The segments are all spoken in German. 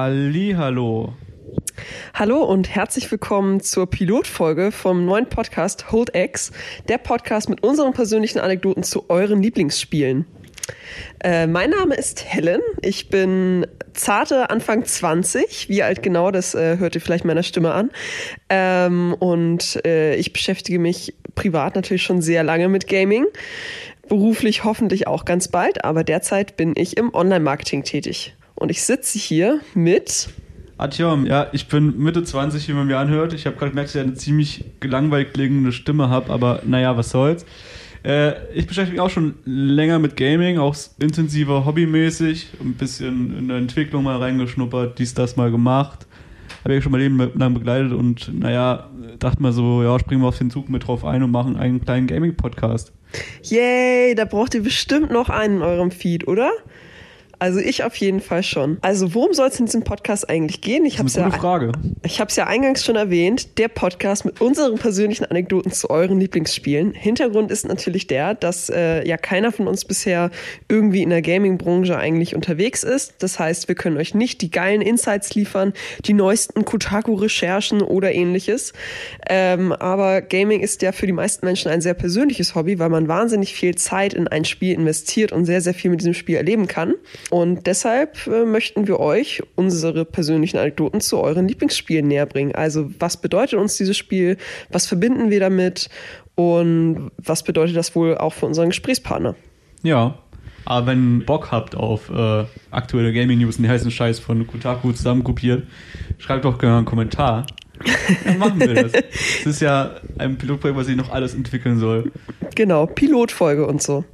Hallo. Hallo und herzlich willkommen zur Pilotfolge vom neuen Podcast Hold X, der Podcast mit unseren persönlichen Anekdoten zu euren Lieblingsspielen. Äh, mein Name ist Helen. Ich bin zarte Anfang 20. Wie alt genau, das äh, hört ihr vielleicht meiner Stimme an. Ähm, und äh, ich beschäftige mich privat natürlich schon sehr lange mit Gaming. Beruflich hoffentlich auch ganz bald, aber derzeit bin ich im Online-Marketing tätig. Und ich sitze hier mit. Atjom, ja, ich bin Mitte 20, wie man mir anhört. Ich habe gerade gemerkt, dass ich eine ziemlich gelangweilt klingende Stimme habe, aber naja, was soll's. Äh, ich beschäftige mich auch schon länger mit Gaming, auch intensiver hobbymäßig, ein bisschen in der Entwicklung mal reingeschnuppert, dies, das mal gemacht. Habe ich schon mein Leben lang begleitet und naja, dachte mal so, ja, springen wir auf den Zug mit drauf ein und machen einen kleinen Gaming-Podcast. Yay, da braucht ihr bestimmt noch einen in eurem Feed, oder? Also ich auf jeden Fall schon. Also worum soll es in diesem Podcast eigentlich gehen? Ich habe es ja, Frage. Ich habe es ja eingangs schon erwähnt. Der Podcast mit unseren persönlichen Anekdoten zu euren Lieblingsspielen. Hintergrund ist natürlich der, dass äh, ja keiner von uns bisher irgendwie in der Gaming-Branche eigentlich unterwegs ist. Das heißt, wir können euch nicht die geilen Insights liefern, die neuesten Kotaku-Recherchen oder ähnliches. Ähm, aber Gaming ist ja für die meisten Menschen ein sehr persönliches Hobby, weil man wahnsinnig viel Zeit in ein Spiel investiert und sehr, sehr viel mit diesem Spiel erleben kann. Und deshalb äh, möchten wir euch unsere persönlichen Anekdoten zu euren Lieblingsspielen näher bringen. Also was bedeutet uns dieses Spiel? Was verbinden wir damit? Und was bedeutet das wohl auch für unseren Gesprächspartner? Ja, aber wenn ihr Bock habt auf äh, aktuelle Gaming-News und die heißen Scheiß von Kotaku zusammenkopiert, schreibt doch gerne einen Kommentar. Dann machen wir das. Das ist ja ein Pilotprojekt, was ich noch alles entwickeln soll. Genau, Pilotfolge und so.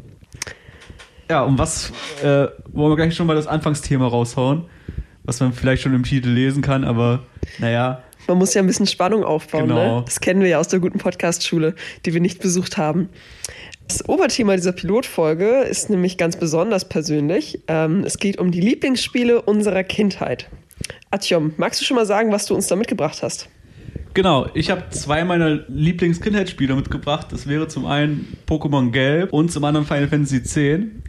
Ja, und was äh, wollen wir gleich schon mal das Anfangsthema raushauen, was man vielleicht schon im Titel lesen kann, aber naja. Man muss ja ein bisschen Spannung aufbauen, ne? genau. ne? Das kennen wir ja aus der guten Podcast-Schule, die wir nicht besucht haben. Das Oberthema dieser Pilotfolge ist nämlich ganz besonders persönlich. Ähm, es geht um die Lieblingsspiele unserer Kindheit. Atjom, magst du schon mal sagen, was du uns da mitgebracht hast? Genau, ich habe zwei meiner Lieblings-Kindheitsspiele mitgebracht. Das wäre zum einen Pokémon Gelb und zum anderen Final Fantasy X.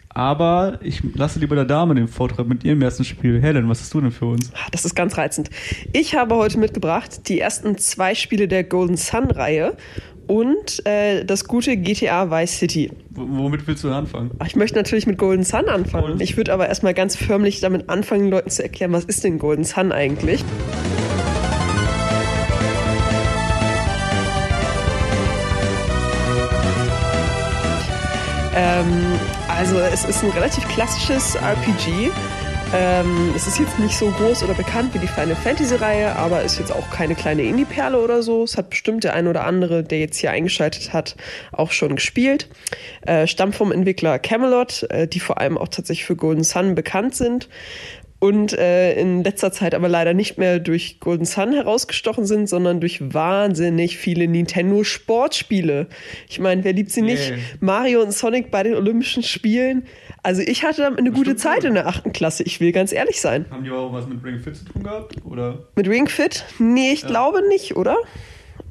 Aber ich lasse lieber der Dame den Vortrag mit ihrem ersten Spiel. Helen, was hast du denn für uns? Ah, das ist ganz reizend. Ich habe heute mitgebracht die ersten zwei Spiele der Golden Sun-Reihe und äh, das gute GTA Vice City. W womit willst du anfangen? Ich möchte natürlich mit Golden Sun anfangen. Ich würde aber erstmal ganz förmlich damit anfangen, Leuten zu erklären, was ist denn Golden Sun eigentlich? Ähm, also es ist ein relativ klassisches RPG. Ähm, es ist jetzt nicht so groß oder bekannt wie die Final Fantasy Reihe, aber ist jetzt auch keine kleine Indie-Perle oder so. Es hat bestimmt der ein oder andere, der jetzt hier eingeschaltet hat, auch schon gespielt. Äh, stammt vom Entwickler Camelot, äh, die vor allem auch tatsächlich für Golden Sun bekannt sind und äh, in letzter Zeit aber leider nicht mehr durch Golden Sun herausgestochen sind, sondern durch wahnsinnig viele Nintendo Sportspiele. Ich meine, wer liebt sie nicht? Yeah. Mario und Sonic bei den Olympischen Spielen. Also ich hatte damit eine gute Zeit gut. in der achten Klasse, ich will ganz ehrlich sein. Haben die auch was mit Ring Fit zu tun gehabt? Oder? Mit Ring Fit? Nee, ich ja. glaube nicht, oder?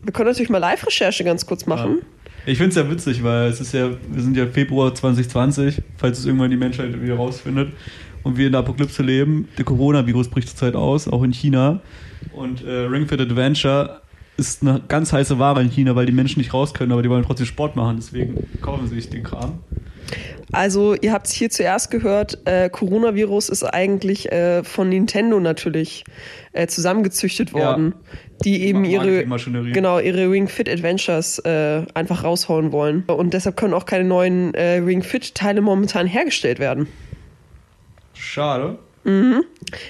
Wir können natürlich mal Live-Recherche ganz kurz machen. Ja. Ich finde es ja witzig, weil es ist ja, wir sind ja Februar 2020, falls es irgendwann die Menschheit wieder rausfindet und wir in der Apokalypse leben. Der Coronavirus bricht zurzeit aus, auch in China. Und äh, Ring Fit Adventure ist eine ganz heiße Ware in China, weil die Menschen nicht raus können, aber die wollen trotzdem Sport machen. Deswegen kaufen sie sich den Kram. Also, ihr habt es hier zuerst gehört, äh, Coronavirus ist eigentlich äh, von Nintendo natürlich äh, zusammengezüchtet worden, ja. die eben ihre, genau, ihre Ring Fit Adventures äh, einfach raushauen wollen. Und deshalb können auch keine neuen äh, Ring Fit Teile momentan hergestellt werden. Schade. Mhm.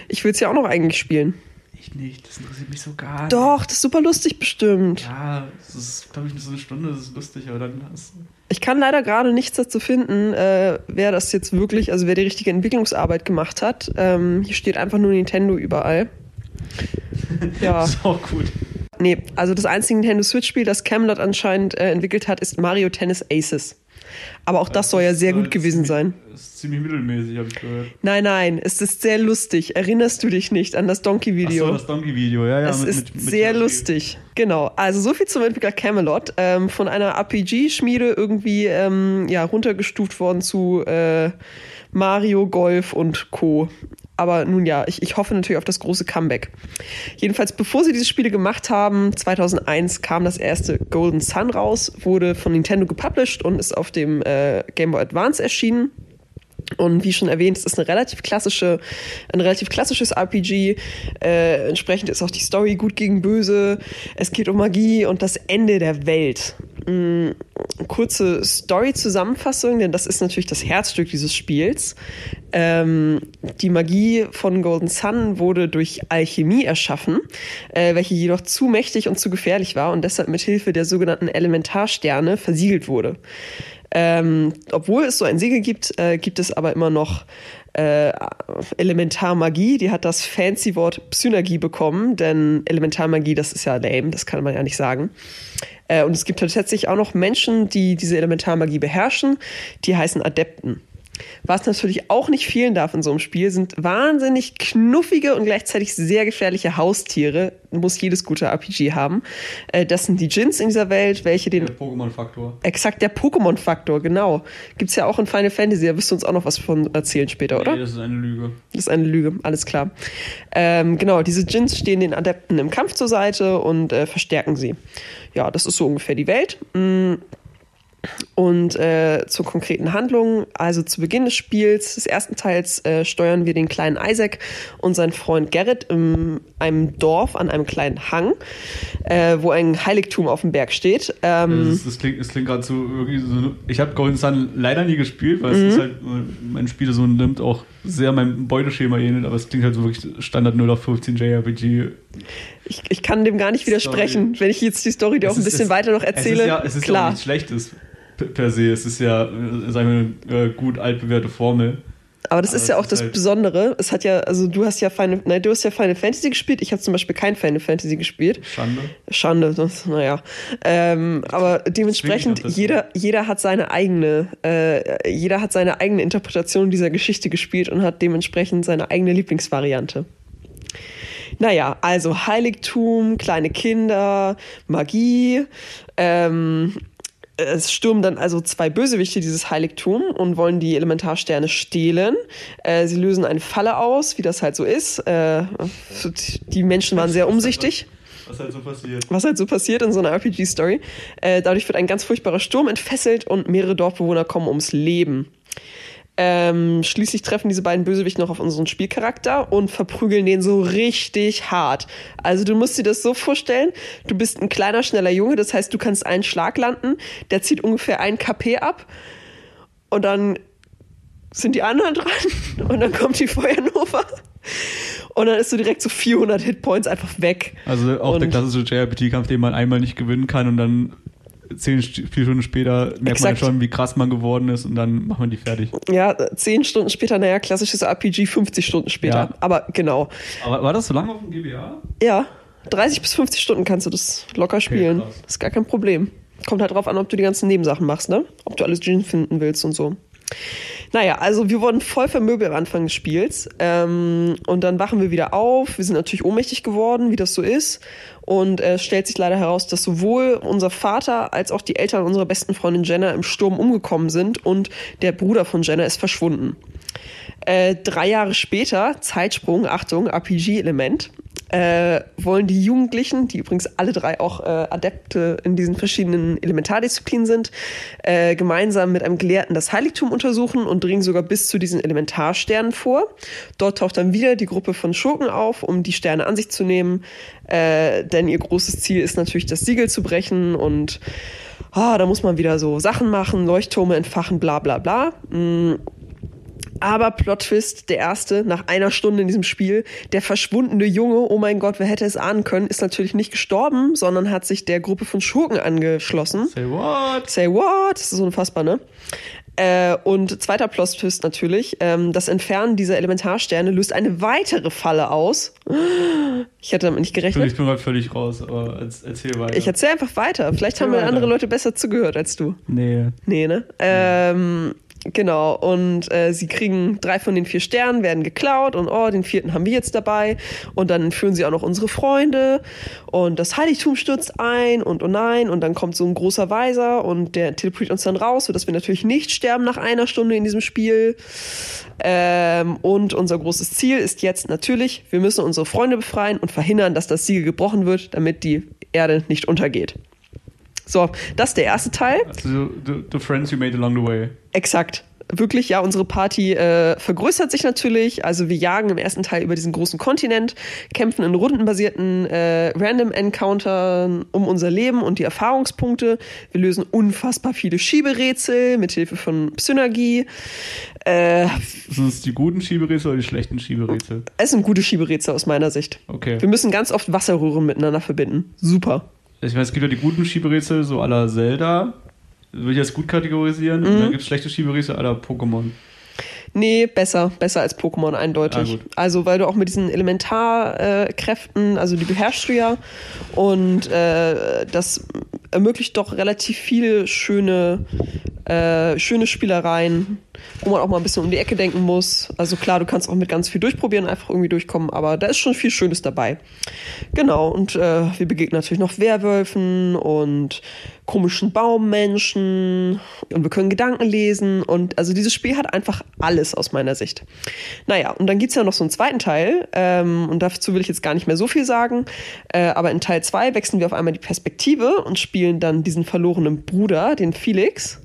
Ich will es ja auch noch eigentlich spielen. Ich nicht, das interessiert mich so gar nicht. Doch, das ist super lustig bestimmt. Ja, das ist, glaube ich, so eine Stunde, das ist lustig, aber dann hast Ich kann leider gerade nichts dazu finden, äh, wer das jetzt wirklich, also wer die richtige Entwicklungsarbeit gemacht hat. Ähm, hier steht einfach nur Nintendo überall. ja. das ist auch gut. Nee, also das einzige Nintendo Switch-Spiel, das Camelot anscheinend äh, entwickelt hat, ist Mario Tennis Aces. Aber auch das, das soll ja sehr gut gewesen ziemlich, sein. Ist ziemlich mittelmäßig, habe ich gehört. Nein, nein, es ist sehr lustig. Erinnerst du dich nicht an das Donkey-Video? Ach so, das Donkey-Video, ja, ja. Es ist mit, mit sehr lustig. Genau. Also so viel zum Entwickler Camelot. Ähm, von einer RPG-Schmiede irgendwie ähm, ja, runtergestuft worden zu äh, Mario, Golf und Co. Aber nun ja, ich, ich hoffe natürlich auf das große Comeback. Jedenfalls, bevor sie diese Spiele gemacht haben, 2001 kam das erste Golden Sun raus, wurde von Nintendo gepublished und ist auf dem äh, Game Boy Advance erschienen. Und wie schon erwähnt, es ist eine relativ klassische, ein relativ klassisches RPG. Äh, entsprechend ist auch die Story gut gegen böse. Es geht um Magie und das Ende der Welt. Mhm, kurze Story-Zusammenfassung, denn das ist natürlich das Herzstück dieses Spiels. Ähm, die Magie von Golden Sun wurde durch Alchemie erschaffen, äh, welche jedoch zu mächtig und zu gefährlich war und deshalb mit Hilfe der sogenannten Elementarsterne versiegelt wurde. Ähm, obwohl es so ein Siegel gibt, äh, gibt es aber immer noch äh, Elementarmagie. Die hat das fancy Wort Psynergie bekommen, denn Elementarmagie, das ist ja lame, das kann man ja nicht sagen. Äh, und es gibt tatsächlich auch noch Menschen, die diese Elementarmagie beherrschen, die heißen Adepten. Was natürlich auch nicht fehlen darf in so einem Spiel, sind wahnsinnig knuffige und gleichzeitig sehr gefährliche Haustiere. Muss jedes gute RPG haben. Äh, das sind die Djinns in dieser Welt, welche den. Der Pokémon-Faktor. Exakt, der Pokémon-Faktor, genau. Gibt es ja auch in Final Fantasy, da wirst du uns auch noch was von erzählen später, oder? Nee, das ist eine Lüge. Das ist eine Lüge, alles klar. Ähm, genau, diese Djinns stehen den Adepten im Kampf zur Seite und äh, verstärken sie. Ja, das ist so ungefähr die Welt. Mhm. Und äh, zur konkreten Handlung, also zu Beginn des Spiels, des ersten Teils, äh, steuern wir den kleinen Isaac und seinen Freund Gerrit in einem Dorf an einem kleinen Hang, äh, wo ein Heiligtum auf dem Berg steht. Ähm, das, das, klingt, das klingt gerade so irgendwie so. Ich habe Golden Sun leider nie gespielt, weil mhm. es ist halt mein Spiel so nimmt auch sehr meinem Beuteschema ähnelt, aber es klingt halt so wirklich Standard 0 auf 15 JRPG. Ich, ich kann dem gar nicht widersprechen, Story. wenn ich jetzt die Story dir auch ein bisschen es, weiter noch erzähle. Es ist ja, es ist klar. ja nichts Schlechtes per se. Es ist ja, sagen wir, eine gut altbewährte Formel. Aber das Aber ist ja auch das halt Besondere. Es hat ja, also du hast ja Final, nein, du hast ja Final Fantasy gespielt. Ich habe zum Beispiel kein Final Fantasy gespielt. Schande. Schande, naja. Ähm, aber dementsprechend, jeder, jeder hat seine eigene, äh, jeder hat seine eigene Interpretation dieser Geschichte gespielt und hat dementsprechend seine eigene Lieblingsvariante. Naja, also Heiligtum, kleine Kinder, Magie, ähm, es stürmen dann also zwei Bösewichte dieses Heiligtum und wollen die Elementarsterne stehlen. Äh, sie lösen eine Falle aus, wie das halt so ist. Äh, die Menschen waren sehr umsichtig. Was halt so passiert. Was halt so passiert in so einer RPG-Story. Äh, dadurch wird ein ganz furchtbarer Sturm entfesselt und mehrere Dorfbewohner kommen ums Leben. Ähm, schließlich treffen diese beiden Bösewichte noch auf unseren Spielcharakter und verprügeln den so richtig hart. Also du musst dir das so vorstellen, du bist ein kleiner, schneller Junge, das heißt, du kannst einen Schlag landen, der zieht ungefähr ein KP ab und dann sind die anderen dran und dann kommt die Feuernova und dann ist du direkt so 400 Hitpoints einfach weg. Also auch und der klassische JRPG-Kampf, den man einmal nicht gewinnen kann und dann zehn, vier Stunden später merkt Exakt. man schon, wie krass man geworden ist und dann macht man die fertig. Ja, zehn Stunden später, naja, klassisches RPG 50 Stunden später. Ja. Aber genau. Aber war das so lange auf dem GBA? Ja, 30 bis 50 Stunden kannst du das locker spielen. Okay, das ist gar kein Problem. Kommt halt drauf an, ob du die ganzen Nebensachen machst, ne? Ob du alles Gin finden willst und so. Naja, also wir wurden voll vermöbelt am Anfang des Spiels. Ähm, und dann wachen wir wieder auf. Wir sind natürlich ohnmächtig geworden, wie das so ist. Und es äh, stellt sich leider heraus, dass sowohl unser Vater als auch die Eltern unserer besten Freundin Jenna im Sturm umgekommen sind und der Bruder von Jenna ist verschwunden. Äh, drei Jahre später, Zeitsprung, Achtung, RPG-Element, äh, wollen die Jugendlichen, die übrigens alle drei auch äh, Adepte in diesen verschiedenen Elementardisziplinen sind, äh, gemeinsam mit einem Gelehrten das Heiligtum untersuchen und dringen sogar bis zu diesen Elementarsternen vor. Dort taucht dann wieder die Gruppe von Schurken auf, um die Sterne an sich zu nehmen, äh, denn ihr großes Ziel ist natürlich, das Siegel zu brechen und ah, da muss man wieder so Sachen machen, Leuchttürme entfachen, bla bla bla. Mm. Aber Plot Twist, der erste, nach einer Stunde in diesem Spiel, der verschwundene Junge, oh mein Gott, wer hätte es ahnen können, ist natürlich nicht gestorben, sondern hat sich der Gruppe von Schurken angeschlossen. Say what? Say what? Das ist unfassbar, ne? Äh, und zweiter Plot-Twist natürlich, ähm, das Entfernen dieser Elementarsterne löst eine weitere Falle aus. Ich hätte damit nicht gerechnet. Ich bin gerade völlig raus, aber erzähl weiter. Ich erzähl einfach weiter. Vielleicht erzähl haben mir andere Leute besser zugehört als du. Nee. Nee, ne? Ähm, Genau, und äh, sie kriegen drei von den vier Sternen, werden geklaut und oh, den vierten haben wir jetzt dabei. Und dann führen sie auch noch unsere Freunde und das Heiligtum stürzt ein und oh nein, und dann kommt so ein großer Weiser und der teleportiert uns dann raus, sodass wir natürlich nicht sterben nach einer Stunde in diesem Spiel. Ähm, und unser großes Ziel ist jetzt natürlich, wir müssen unsere Freunde befreien und verhindern, dass das Siegel gebrochen wird, damit die Erde nicht untergeht. So, das ist der erste Teil. Also, the, the friends you made along the way. Exakt. Wirklich, ja, unsere Party äh, vergrößert sich natürlich. Also wir jagen im ersten Teil über diesen großen Kontinent, kämpfen in rundenbasierten äh, Random Encountern um unser Leben und die Erfahrungspunkte. Wir lösen unfassbar viele Schieberätsel mit Hilfe von Synergie. Äh, Sind es die guten Schieberätsel oder die schlechten Schieberätsel? es sind gute Schieberätsel aus meiner Sicht. Okay. Wir müssen ganz oft Wasserröhren miteinander verbinden. Super. Ich meine, es gibt ja die guten Schieberätsel, so aller Zelda. Würde ich das gut kategorisieren. Und Mhm. dann gibt es schlechte Schieberätsel aller Pokémon. Nee, besser, besser als Pokémon eindeutig. Ah, also weil du auch mit diesen Elementarkräften, äh, also die beherrschst du ja und äh, das ermöglicht doch relativ viele schöne, äh, schöne Spielereien, wo man auch mal ein bisschen um die Ecke denken muss. Also klar, du kannst auch mit ganz viel durchprobieren, einfach irgendwie durchkommen, aber da ist schon viel Schönes dabei. Genau, und äh, wir begegnen natürlich noch Werwölfen und komischen Baummenschen und wir können Gedanken lesen und also dieses Spiel hat einfach alles aus meiner Sicht. Naja, und dann gibt's ja noch so einen zweiten Teil ähm, und dazu will ich jetzt gar nicht mehr so viel sagen, äh, aber in Teil 2 wechseln wir auf einmal die Perspektive und spielen dann diesen verlorenen Bruder, den Felix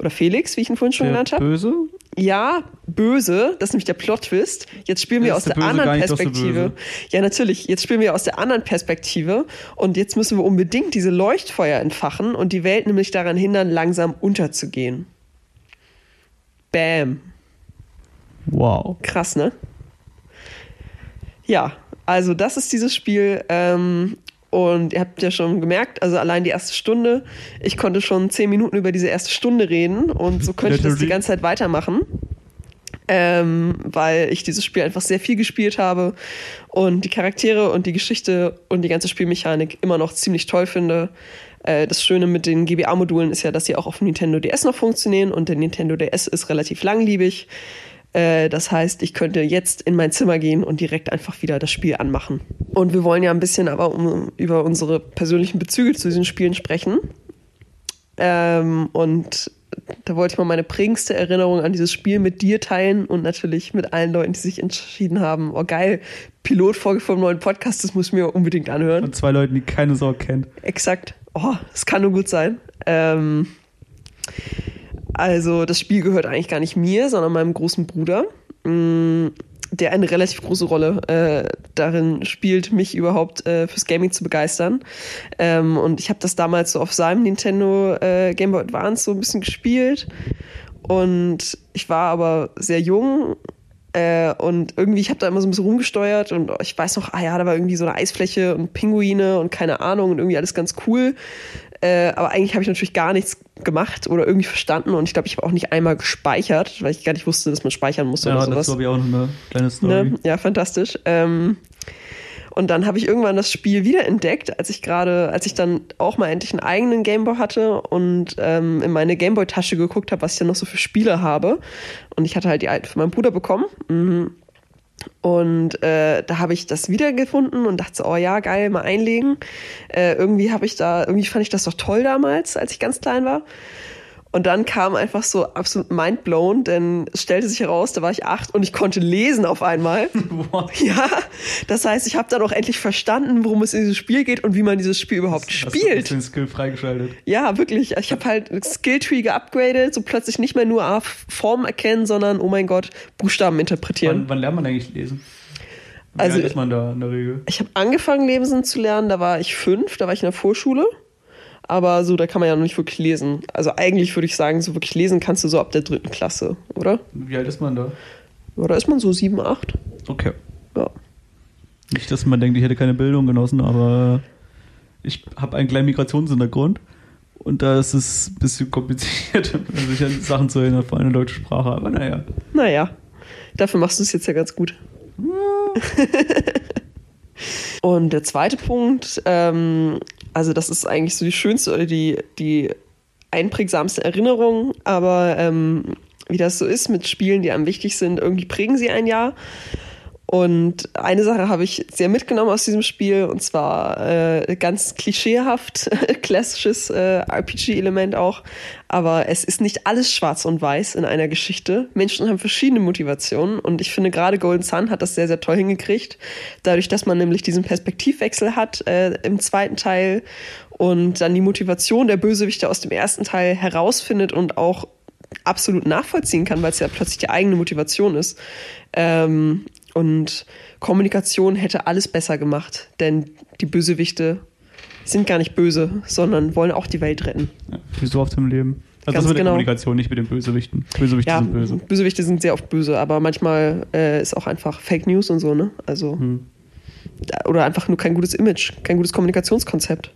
oder Felix, wie ich ihn vorhin schon Der genannt habe. Böse? Ja, böse, das ist nämlich der Plot-Twist. Jetzt spielen wir Ist aus der der, anderen Perspektive. ja, natürlich. Jetzt spielen wir aus der anderen Perspektive und jetzt müssen wir unbedingt diese Leuchtfeuer entfachen und die Welt nämlich daran hindern, langsam unterzugehen. Bam. Wow. Krass, ne? Ja, also das ist dieses Spiel. Ähm, und ihr habt ja schon gemerkt, also allein die erste Stunde, ich konnte schon zehn Minuten über diese erste Stunde reden und so könnte ich das die ganze Zeit weitermachen. Ähm, weil ich dieses Spiel einfach sehr viel gespielt habe und die Charaktere und die Geschichte und die ganze Spielmechanik immer noch ziemlich toll finde. Äh, das Schöne mit den GBA-Modulen ist ja, dass sie auch auf dem Nintendo DS noch funktionieren und der Nintendo DS ist relativ langlebig. Äh, Das heißt, ich könnte jetzt in mein Zimmer gehen und direkt einfach wieder das Spiel anmachen. Und wir wollen ja ein bisschen aber um, über unsere persönlichen Bezüge zu diesen Spielen sprechen. Ähm, und da wollte ich mal meine prägendste Erinnerung an dieses Spiel mit dir teilen und natürlich mit allen Leuten, die sich entschieden haben, oh geil, Pilotfolge vom neuen Podcast, das muss ich mir unbedingt anhören. Und zwei Leuten, die keine Sau kennt. Exakt. Oh, das kann nur gut sein. Ähm, also das Spiel gehört eigentlich gar nicht mir, sondern meinem großen Bruder, mh, der eine relativ große Rolle äh, darin spielt, mich überhaupt äh, fürs Gaming zu begeistern. Ähm, und ich habe das damals so auf seinem Nintendo äh, Game Boy Advance so ein bisschen gespielt. Und ich war aber sehr jung äh, und irgendwie, ich habe da immer so ein bisschen rumgesteuert und ich weiß noch, ah ja, da war irgendwie so eine Eisfläche und Pinguine und keine Ahnung und irgendwie alles ganz cool. Äh, aber eigentlich habe ich natürlich gar nichts gemacht oder irgendwie verstanden und ich glaube, ich habe auch nicht einmal gespeichert, weil ich gar nicht wusste, dass man speichern musste Ja, oder das sowas. ist, glaube ich, auch eine kleine Story. Ne? Ja, fantastisch. Ähm, und dann habe ich irgendwann das Spiel wiederentdeckt, als ich gerade, als ich dann auch mal endlich einen eigenen Gameboy hatte und ähm, in meine Gameboy-Tasche geguckt habe, was ich denn noch so für Spiele habe. Und ich hatte halt die alten von meinem Bruder bekommen. Mhm. Und äh, da habe ich das wiedergefunden und dachte so, oh ja, geil, mal einlegen. Äh, irgendwie habe ich da, irgendwie fand ich das doch toll damals, als ich ganz klein war. Und dann kam einfach so absolut mindblown, denn es stellte sich heraus, da war ich acht und ich konnte lesen auf einmal. What? Ja, das heißt, ich habe dann auch endlich verstanden, worum es in diesem Spiel geht und wie man dieses Spiel überhaupt Hast du spielt. den Skill freigeschaltet? Ja, wirklich. Ich habe halt Skilltree geupgradet, so plötzlich nicht mehr nur ah, Formen erkennen, sondern, oh mein Gott, Buchstaben interpretieren. Wann, wann lernt man eigentlich lesen? Wie Also- ist man da in der Regel? Ich habe angefangen, Lesen zu lernen, da war ich fünf, da war ich in der Vorschule. Aber so, da kann man ja noch nicht wirklich lesen. Also eigentlich würde ich sagen, so wirklich lesen kannst du so ab der dritten Klasse, oder? Wie alt ist man da? Oder ist man so sieben, acht? Okay. Ja. Nicht, dass man denkt, ich hätte keine Bildung genossen, aber ich habe einen kleinen Migrationshintergrund und da ist es ein bisschen kompliziert, sich an Sachen zu erinnern, vor allem deutsche Sprache. Aber naja. Naja, dafür machst du es jetzt ja ganz gut. Und der zweite Punkt, ähm, also das ist eigentlich so die schönste oder die, die einprägsamste Erinnerung, aber ähm, wie das so ist mit Spielen, die einem wichtig sind. Irgendwie prägen sie ein Jahr. Und eine Sache habe ich sehr mitgenommen aus diesem Spiel, und zwar äh, ganz klischeehaft, klassisches äh, RPG-Element auch. Aber es ist nicht alles schwarz und weiß in einer Geschichte. Menschen haben verschiedene Motivationen und ich finde gerade Golden Sun hat das sehr, sehr toll hingekriegt. Dadurch, dass man nämlich diesen Perspektivwechsel hat äh, im zweiten Teil und dann die Motivation der Bösewichte aus dem ersten Teil herausfindet und auch absolut nachvollziehen kann, weil es ja plötzlich die eigene Motivation ist. Ähm, und Kommunikation hätte alles besser gemacht, denn die Bösewichte sind gar nicht böse, sondern wollen auch die Welt retten. Ja, wie so oft im Leben. Also Ganz das mit genau. der Kommunikation, nicht mit den Bösewichten. Bösewichte Ja, sind böse. Bösewichte sind sehr oft böse, aber manchmal äh, ist auch einfach Fake News und so, ne? Also Hm. oder einfach nur kein gutes Image, kein gutes Kommunikationskonzept.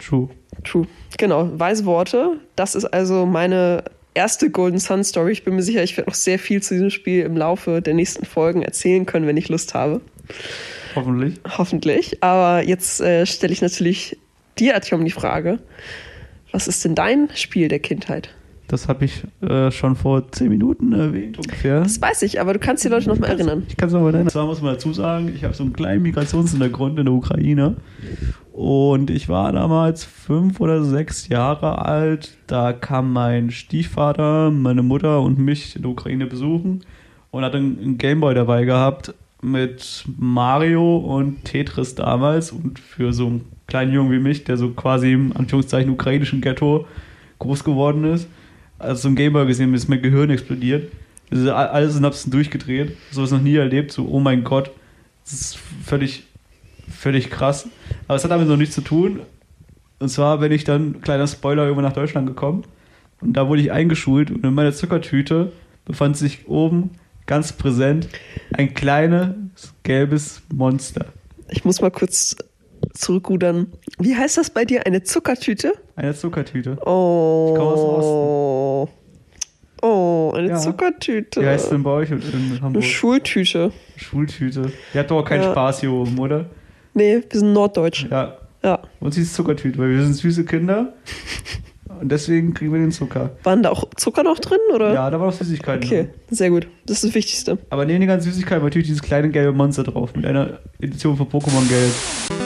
True. True. Genau, weise Worte. Das ist also meine erste Golden Sun Story. Ich bin mir sicher, ich werde noch sehr viel zu diesem Spiel im Laufe der nächsten Folgen erzählen können, wenn ich Lust habe. Hoffentlich. Hoffentlich. Aber jetzt äh, stelle ich natürlich dir, Artyom, die Frage: Was ist denn dein Spiel der Kindheit? Das habe ich äh, schon vor zehn Minuten erwähnt ungefähr. Das weiß ich, aber du kannst die Leute noch mal erinnern. Ich kann es nochmal nennen. Zwar muss man dazu sagen, ich habe so einen kleinen Migrationshintergrund in der Ukraine. Und ich war damals fünf oder sechs Jahre alt. Da kam mein Stiefvater, meine Mutter und mich in der Ukraine besuchen und hat einen einen Gameboy dabei gehabt mit Mario und Tetris damals. Und für so einen kleinen Jungen wie mich, der so quasi im Anführungszeichen ukrainischen Ghetto groß geworden ist, als so Gameboy gesehen ist mein Gehirn explodiert. Also a- alle Synapsen durchgedreht. Sowas noch nie erlebt. So, oh mein Gott. Das ist völlig, völlig krass. Aber es hat damit noch nichts zu tun. Und zwar bin ich dann, kleiner Spoiler, irgendwann nach Deutschland gekommen. Und da wurde ich eingeschult und in meiner Zuckertüte befand sich oben ganz präsent ein kleines gelbes Monster. Ich muss mal kurz zurückrudern. Wie heißt das bei dir? Eine Zuckertüte? Eine Zuckertüte. Oh. Ich komme aus Oh, eine Ja. Zuckertüte. Wie heißt es denn bei euch in Eine Hamburg? Schultüte. Schultüte. Ihr habt doch auch keinen Ja. Spaß hier oben, oder? Nee, wir sind norddeutsch. Ja. Ja. Und sie ist Zuckertüte, weil wir sind süße Kinder. Und deswegen kriegen wir den Zucker. Waren da auch Zucker noch drin? Oder? Ja, da war noch Süßigkeiten. Okay, drin. sehr gut. Das ist das Wichtigste. Aber neben den ganzen Süßigkeiten war natürlich dieses kleine gelbe Monster drauf mit einer Edition von Pokémon Gelb.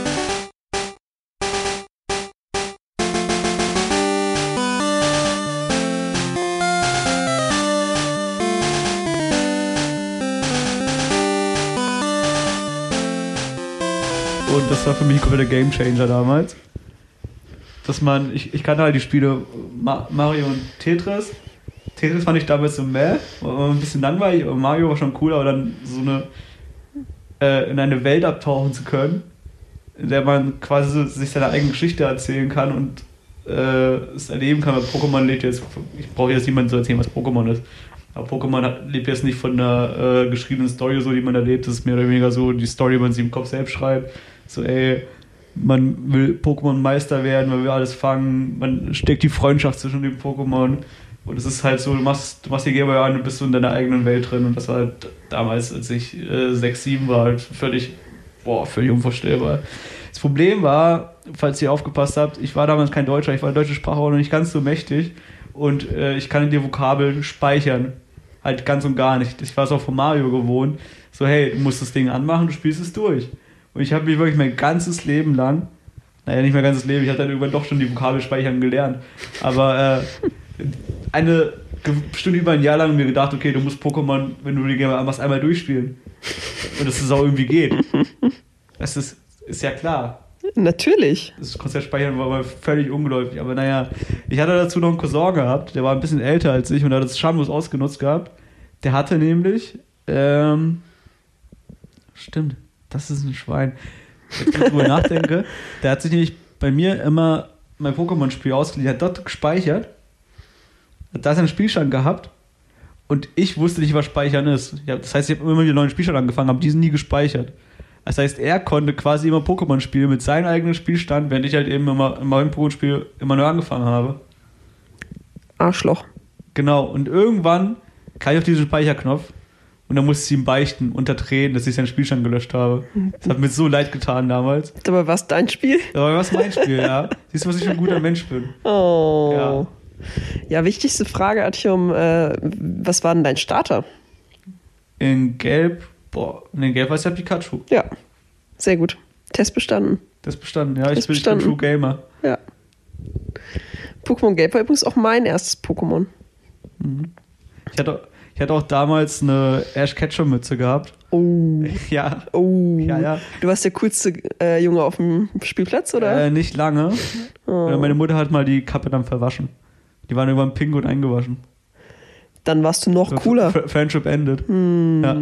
Das war für mich ein kompletter Gamechanger damals. Dass man, ich, ich kannte halt die Spiele Ma Mario und Tetris. Tetris fand ich damals so meh, ein bisschen langweilig, aber Mario war schon cool, aber dann so eine äh, in eine Welt abtauchen zu können, in der man quasi sich seine eigene Geschichte erzählen kann und äh, es erleben kann, weil Pokémon lebt jetzt, ich brauche jetzt niemandem zu erzählen, was Pokémon ist. Aber Pokémon lebt jetzt nicht von einer äh, geschriebenen Story, so die man erlebt. Das ist mehr oder weniger so die Story, die man sich im Kopf selbst schreibt. So, ey, man will Pokémon-Meister werden, man will alles fangen, man steckt die Freundschaft zwischen den Pokémon. Und es ist halt so, du machst, du machst die Gameboy an und bist so in deiner eigenen Welt drin. Und das war halt damals, als ich äh, 6, 7 war, halt völlig, boah, völlig unvorstellbar. Das Problem war, falls ihr aufgepasst habt, ich war damals kein Deutscher, ich war der deutsche Sprache auch noch nicht ganz so mächtig. Und äh, ich kann die Vokabeln speichern. Halt ganz und gar nicht. Ich war es auch von Mario gewohnt. So, hey, du musst das Ding anmachen, du spielst es durch. Und ich habe mich wirklich mein ganzes Leben lang, naja, nicht mein ganzes Leben, ich habe dann irgendwann doch schon die Vokabel speichern gelernt. Aber äh, eine bestimmt über ein Jahr lang mir gedacht, okay, du musst Pokémon, wenn du die Game anmachst, einmal durchspielen. Und dass es auch irgendwie geht. Das ist, ist ja klar. Natürlich. Das Konzept speichern war aber völlig ungeläufig. Aber naja, ich hatte dazu noch einen Cousin gehabt, der war ein bisschen älter als ich und hat das schamlos ausgenutzt gehabt. Der hatte nämlich, ähm, stimmt, das ist ein Schwein. Wenn ich drüber nachdenke, der hat sich nämlich bei mir immer mein Pokémon-Spiel ausgeliehen, hat dort gespeichert, hat da seinen Spielstand gehabt und ich wusste nicht, was Speichern ist. Ja, das heißt, ich habe immer wieder neuen Spielstand angefangen, habe diesen nie gespeichert. Das heißt, er konnte quasi immer Pokémon spielen mit seinem eigenen Spielstand, während ich halt eben immer in meinem Pokémon-Spiel immer neu angefangen habe. Arschloch. Genau, und irgendwann kam ich auf diesen Speicherknopf und dann musste ich ihm beichten, unter Tränen, dass ich seinen Spielstand gelöscht habe. Das hat mir so leid getan damals. Dabei war es dein Spiel? Aber was mein Spiel, ja. Siehst du, was ich für ein guter Mensch bin. Oh. Ja. Ja, wichtigste Frage, Artyom, äh, was war denn dein Starter? In Gelb, boah, in Gelb war es ja Pikachu. Ja, sehr gut. Test bestanden. Das bestanden, ja. Ich Test bin, ich bin bestanden. True Gamer. Ja. Pokémon Gelb war übrigens auch mein erstes Pokémon. Ich hatte, ich hatte auch damals eine Ash Ketchum Mütze gehabt. Oh. Ja. Oh. Ja, ja. Du warst der coolste äh, Junge auf dem Spielplatz, oder? Äh, nicht lange. Oh. Äh, Meine Mutter hat mal die Kappe dann verwaschen. Die waren irgendwann pink und eingewaschen. Dann warst du noch So, cooler. F Friendship ended. Hm. Ja.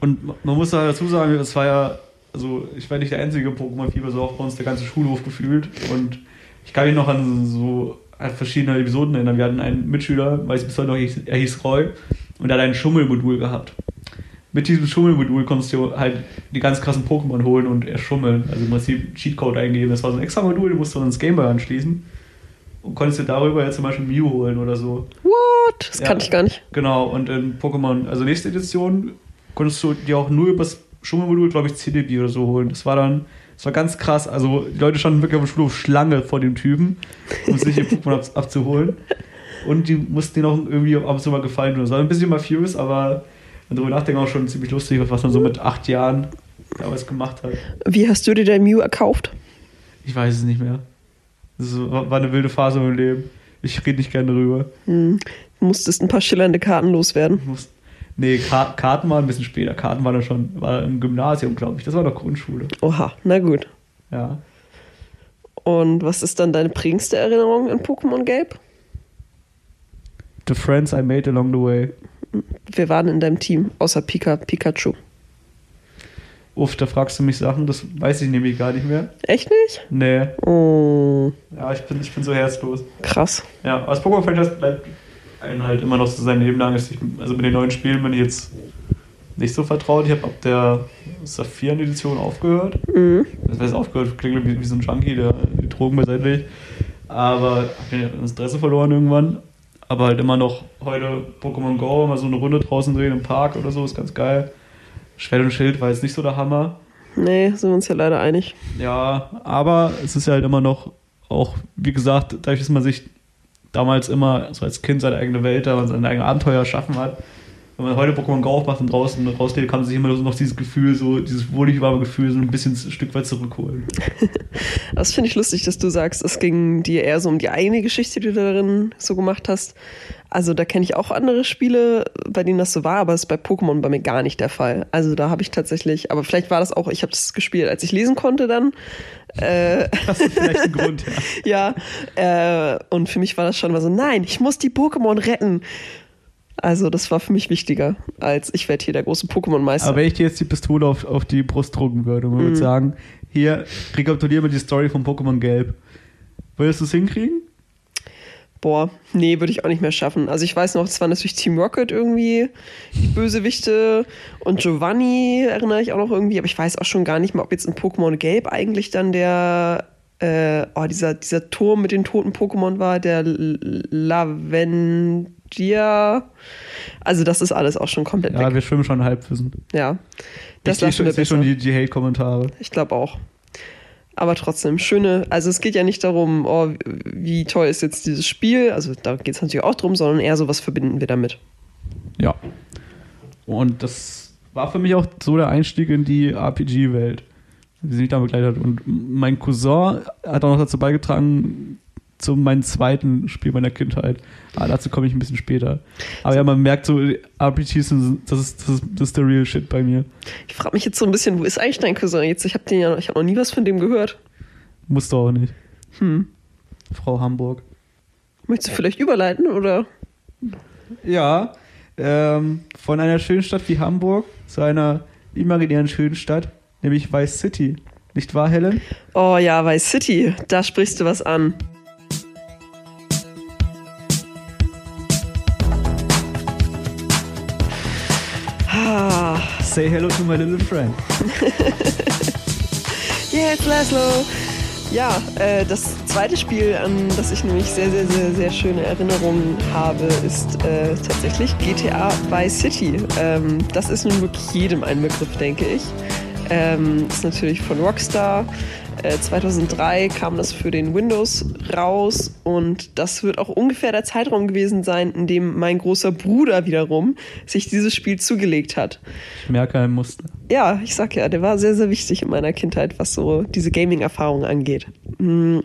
Und man muss da dazu sagen, es war ja, also ich war nicht der einzige Pokémon-Fieber, so auch bei uns der ganze Schulhof gefühlt. Und ich kann mich noch an so an verschiedene Episoden erinnern. Wir hatten einen Mitschüler, weiß bis heute noch, er hieß Roy, und er hat ein Schummelmodul gehabt. Mit diesem Schummelmodul konntest du halt die ganz krassen Pokémon holen und erschummeln. Also im Prinzip Cheatcode eingeben. Das war so ein extra Modul, du musst du ans Gameboy anschließen. Und konntest dir darüber jetzt zum Beispiel Mew holen oder so. What? Das Ja. kannte ich gar nicht. Genau, und in Pokémon, also nächste Edition, konntest du dir auch nur übers Schummelmodul, glaube ich, CDB oder so holen. Das war dann, das war ganz krass. Also die Leute standen wirklich auf dem Schulhof Schlange vor dem Typen, um sich ihr Pokémon ab, abzuholen. Und die mussten dir noch irgendwie ab und zu mal gefallen tun. Das war ein bisschen mal furious, aber wenn darüber nachdenken auch schon ziemlich lustig, was man so mit acht Jahren damals gemacht hat. Wie hast du dir dein Mew erkauft? Ich weiß es nicht mehr. Das war eine wilde Phase im Leben. Ich rede nicht gerne darüber. Hm. Du musstest ein paar schillernde Karten loswerden. Ich muss, nee, Ka Karten waren ein bisschen später. Karten waren dann schon war im Gymnasium, glaube ich. Das war noch Grundschule. Oha, na gut. Ja. Und was ist dann deine prägendste Erinnerung an Pokémon Gelb? The friends I made along the way. Wir waren in deinem Team, außer Pika, Pikachu. Uff, da fragst du mich Sachen, das weiß ich nämlich gar nicht mehr. Echt nicht? Nee. Oh, Ja, ich bin, ich bin so herzlos. krass. Ja, das Pokémon-Franchise bleibt einem halt immer noch so sein Leben lang. Ich, also mit den neuen Spielen bin ich jetzt nicht so vertraut. Ich habe ab der Saphiren-Edition aufgehört. Mhm. Das heißt, aufgehört klingt wie, wie so ein Junkie, der die Drogen beiseite legt. Aber habe das Interesse verloren irgendwann. Aber halt immer noch heute Pokémon Go, mal so eine Runde draußen drehen im Park oder so, ist ganz geil. Schwert und Schild war jetzt nicht so der Hammer. Nee, sind wir uns ja leider einig. Ja, aber es ist ja halt immer noch, auch wie gesagt, dadurch, dass man sich damals immer so als Kind seine eigene Welt da und seine eigene Abenteuer erschaffen hat. Wenn man heute Pokémon Go aufmacht und draußen rauslebt, kann man sich immer noch dieses Gefühl, so dieses wohlig warme Gefühl, so ein bisschen ein Stück weit zurückholen. Das finde ich lustig, dass du sagst, es ging dir eher so um die eigene Geschichte, die du darin so gemacht hast. Also da kenne ich auch andere Spiele, bei denen das so war, aber das ist bei Pokémon bei mir gar nicht der Fall. Also da habe ich tatsächlich, aber vielleicht war das auch, ich habe das gespielt, als ich lesen konnte dann. Äh, Das ist vielleicht ein Grund, ja. ja, äh, und für mich war das schon mal so, nein, ich muss die Pokémon retten. Also das war für mich wichtiger, als ich werde hier der große Pokémon-Meister. Aber wenn ich dir jetzt die Pistole auf, auf die Brust drucken würde und würde sagen, hier, rekapituliere mal die Story von Pokémon Gelb. Würdest du es hinkriegen? Boah, nee, würde ich auch nicht mehr schaffen. Also ich weiß noch, es war natürlich Team Rocket irgendwie, die Bösewichte und Giovanni erinnere ich auch noch irgendwie, aber ich weiß auch schon gar nicht mal, ob jetzt in Pokémon Gelb eigentlich dann der, äh, oh, dieser, dieser Turm mit den toten Pokémon war, der L- Lavendia. Also das ist alles auch schon komplett Ja, weg. wir schwimmen schon Halbwissen. Ja, das ich sehe schon, schon die, die Hate-Kommentare. Ich glaube auch. Aber trotzdem, schöne, also es geht ja nicht darum, oh, wie toll ist jetzt dieses Spiel, also da geht es natürlich auch drum, sondern eher so, was verbinden wir damit. Ja. Und das war für mich auch so der Einstieg in die RPG-Welt, die sie mich da begleitet hat. Und mein Cousin hat auch noch dazu beigetragen, zu meinem zweiten Spiel meiner Kindheit. Aber dazu komme ich ein bisschen später. Aber ja, man merkt so, RPGs, sind, das ist, das ist, das ist der real shit bei mir. Ich frage mich jetzt so ein bisschen, wo ist eigentlich dein Cousin jetzt? Ich habe den ja, ich habe noch nie was von dem gehört. Musst du auch nicht. Hm. Frau Hamburg. Möchtest du vielleicht überleiten oder? Ja, ähm, von einer schönen Stadt wie Hamburg zu einer imaginären schönen Stadt, nämlich Vice City. Nicht wahr, Helen? Oh ja, Vice City, da sprichst du was an. Say hello to my little friend. Jetzt Laszlo! Ja, äh, das zweite Spiel, an das ich nämlich sehr, sehr, sehr, sehr schöne Erinnerungen habe, ist äh, tatsächlich GTA Vice City. Ähm, das ist nun wirklich jedem ein Begriff, denke ich. Ähm, ist natürlich von Rockstar. Äh, 2003 kam das für den Windows raus und das wird auch ungefähr der Zeitraum gewesen sein, in dem mein großer Bruder wiederum sich dieses Spiel zugelegt hat. Ich merke ein Muster. Ja, ich sag ja, der war sehr, sehr wichtig in meiner Kindheit, was so diese Gaming-Erfahrung angeht. Hm.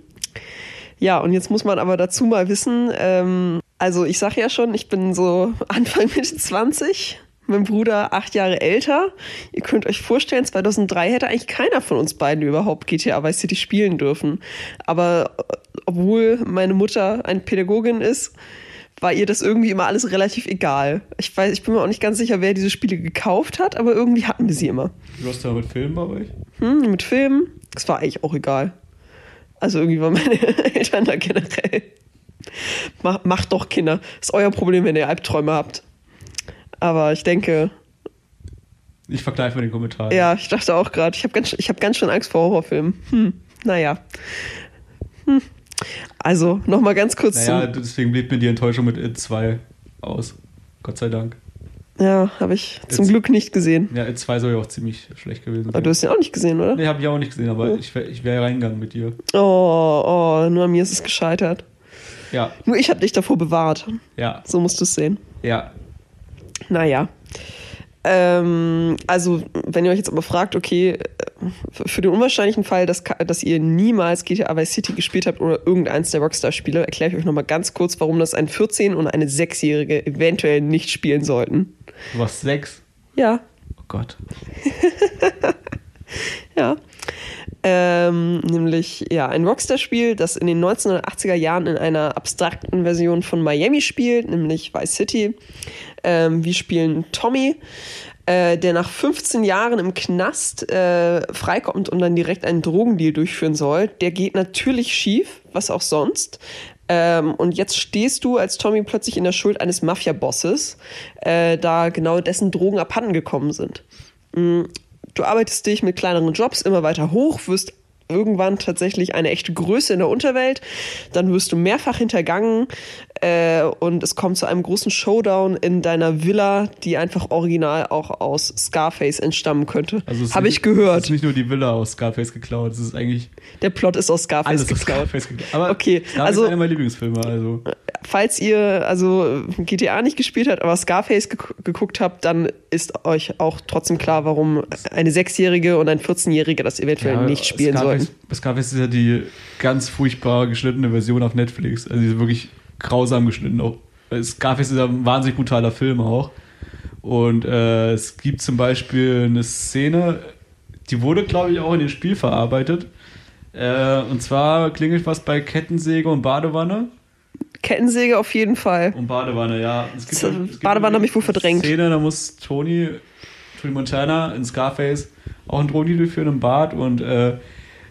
Ja, und jetzt muss man aber dazu mal wissen, ähm, also ich sag ja schon, ich bin so Anfang Mitte 20 mein Bruder acht Jahre älter. Ihr könnt euch vorstellen, 2003 hätte eigentlich keiner von uns beiden überhaupt GTA Vice City spielen dürfen. Aber äh, obwohl meine Mutter eine Pädagogin ist, war ihr das irgendwie immer alles relativ egal. Ich weiß, ich bin mir auch nicht ganz sicher, wer diese Spiele gekauft hat, aber irgendwie hatten wir sie immer. Du hast da mit Filmen bei euch? Hm, mit Filmen? Das war eigentlich auch egal. Also irgendwie waren meine Eltern da generell. Mach, macht doch Kinder. Das ist euer Problem, wenn ihr Albträume habt. Aber ich denke. Ich vergleiche mit den Kommentaren. Ja, ich dachte auch gerade. Ich habe ganz, hab ganz schön Angst vor Horrorfilmen. Hm, naja. Hm. Also, nochmal ganz kurz. Naja, deswegen blieb mir die Enttäuschung mit It 2 aus. Gott sei Dank. Ja, habe ich It zum Glück nicht gesehen. Ja, It 2 soll ja auch ziemlich schlecht gewesen sein. Aber du hast ihn auch nicht gesehen, oder? Nee, habe ich auch nicht gesehen, aber oh. ich wäre ich wär reingegangen mit dir. Oh, oh, nur an mir ist es gescheitert. Ja. Nur ich habe dich davor bewahrt. Ja. So musst du es sehen. Ja, naja. Ähm, also, wenn ihr euch jetzt aber fragt, okay, für den unwahrscheinlichen Fall, dass, dass ihr niemals GTA Vice City gespielt habt oder irgendeins der Rockstar-Spiele, erkläre ich euch nochmal ganz kurz, warum das ein 14- und eine 6-Jährige eventuell nicht spielen sollten. Du warst 6? Ja. Oh Gott. ja. Ähm, nämlich ja ein Rockstar-Spiel, das in den 1980er Jahren in einer abstrakten Version von Miami spielt, nämlich Vice City. Ähm, wir spielen Tommy, äh, der nach 15 Jahren im Knast äh, freikommt und dann direkt einen Drogendeal durchführen soll. Der geht natürlich schief, was auch sonst. Ähm, und jetzt stehst du als Tommy plötzlich in der Schuld eines Mafia-Bosses, äh, da genau dessen Drogen abhanden gekommen sind. Mhm. Du arbeitest dich mit kleineren Jobs immer weiter hoch, wirst irgendwann tatsächlich eine echte Größe in der Unterwelt. Dann wirst du mehrfach hintergangen äh, und es kommt zu einem großen Showdown in deiner Villa, die einfach original auch aus Scarface entstammen könnte. Also Habe ich gehört. Es ist nicht nur die Villa aus Scarface geklaut, es ist eigentlich. Der Plot ist aus Scarface alles geklaut. Aus Scarface geklaut. Aber okay, Scarface also ist einer meiner Lieblingsfilme. Also. Falls ihr also GTA nicht gespielt habt, aber Scarface geguckt habt, dann ist euch auch trotzdem klar, warum eine Sechsjährige und ein 14-Jähriger das eventuell ja, nicht spielen Scarface, sollten. Scarface ist ja die ganz furchtbar geschnittene Version auf Netflix. Also die ist wirklich grausam geschnitten. Auch. Scarface ist ein wahnsinnig brutaler Film auch. Und äh, es gibt zum Beispiel eine Szene, die wurde, glaube ich, auch in dem Spiel verarbeitet. Äh, und zwar klingelt was bei Kettensäge und Badewanne. Kettensäge auf jeden Fall. Und Badewanne, ja. Es gibt, es Badewanne habe ich wohl verdrängt. Szene, da muss Tony, Tony Montana in Scarface auch ein Drohnen durchführen im Bad und äh,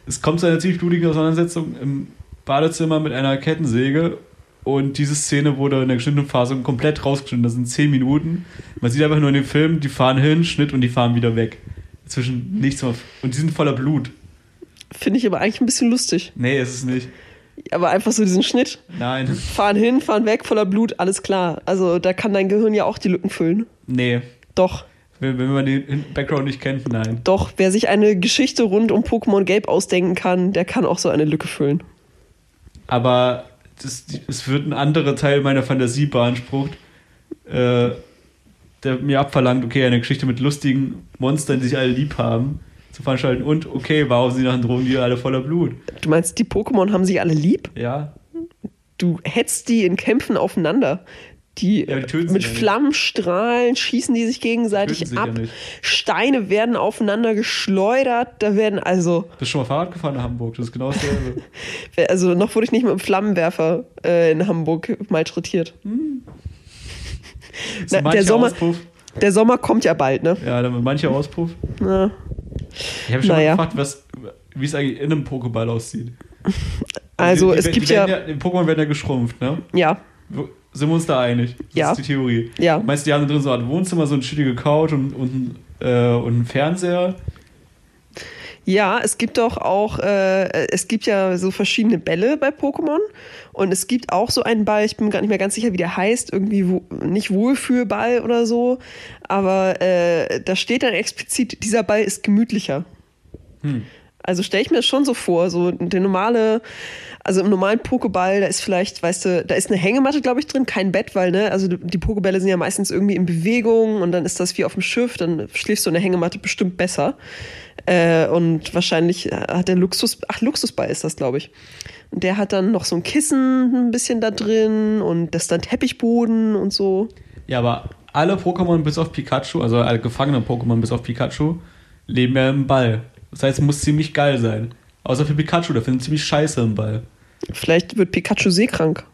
es kommt zu einer ziemlich blutigen Auseinandersetzung im Badezimmer mit einer Kettensäge und diese Szene wurde in der geschnittenen Phase komplett rausgeschnitten. Das sind 10 Minuten. Man sieht einfach nur in dem Film, die fahren hin, Schnitt und die fahren wieder weg. Zwischen nichts mehr. Und die sind voller Blut. Finde ich aber eigentlich ein bisschen lustig. Nee, ist es nicht. Aber einfach so diesen Schnitt. Nein. Fahren hin, fahren weg, voller Blut, alles klar. Also da kann dein Gehirn ja auch die Lücken füllen. Nee. Doch. Wenn, wenn man den Background nicht kennt, nein. Doch, wer sich eine Geschichte rund um Pokémon Gelb ausdenken kann, der kann auch so eine Lücke füllen. Aber es wird ein anderer Teil meiner Fantasie beansprucht, äh, der mir abverlangt, okay, eine Geschichte mit lustigen Monstern, die sich alle lieb haben, zu veranstalten. Und okay, warum sind nach Drogen die alle voller Blut? Du meinst, die Pokémon haben sich alle lieb? Ja. Du hetzt die in Kämpfen aufeinander. Die, ja, die mit Flammenstrahlen schießen die sich gegenseitig ab. Ja Steine werden aufeinander geschleudert. Da werden also. Bist schon mal Fahrrad gefahren in Hamburg? Das ist genau dasselbe. also noch wurde ich nicht mit einem Flammenwerfer äh, in Hamburg malträtiert. Hm. Na, der, Sommer, der Sommer kommt ja bald, ne? Ja, dann mancher Auspuff. Ja. Ich habe schon naja. mal gefragt, wie es eigentlich in einem Pokéball aussieht. Also, also die, die, es gibt ja, ja. Die Pokémon werden ja geschrumpft, ne? Ja. Sind wir uns da einig? Das ja. ist die Theorie. Ja. Meinst du, die haben drin so ein Wohnzimmer, so eine schüttige Couch und, und, äh, und einen Fernseher? Ja, es gibt doch auch, äh, es gibt ja so verschiedene Bälle bei Pokémon und es gibt auch so einen Ball, ich bin gar nicht mehr ganz sicher, wie der heißt, irgendwie wo, nicht Wohlfühlball oder so, aber äh, da steht dann explizit, dieser Ball ist gemütlicher. Hm. Also stelle ich mir das schon so vor, so der normale, also im normalen Pokéball, da ist vielleicht, weißt du, da ist eine Hängematte, glaube ich, drin, kein Bett, weil, ne, also die Pokébälle sind ja meistens irgendwie in Bewegung und dann ist das wie auf dem Schiff, dann schläfst du in der Hängematte bestimmt besser. Äh, und wahrscheinlich hat der Luxus, ach, Luxusball ist das, glaube ich. Und der hat dann noch so ein Kissen ein bisschen da drin und das ist dann Teppichboden und so. Ja, aber alle Pokémon bis auf Pikachu, also alle gefangenen Pokémon bis auf Pikachu, leben ja im Ball. Das heißt, es muss ziemlich geil sein. Außer für Pikachu, der findet ziemlich scheiße im Ball. Vielleicht wird Pikachu seekrank.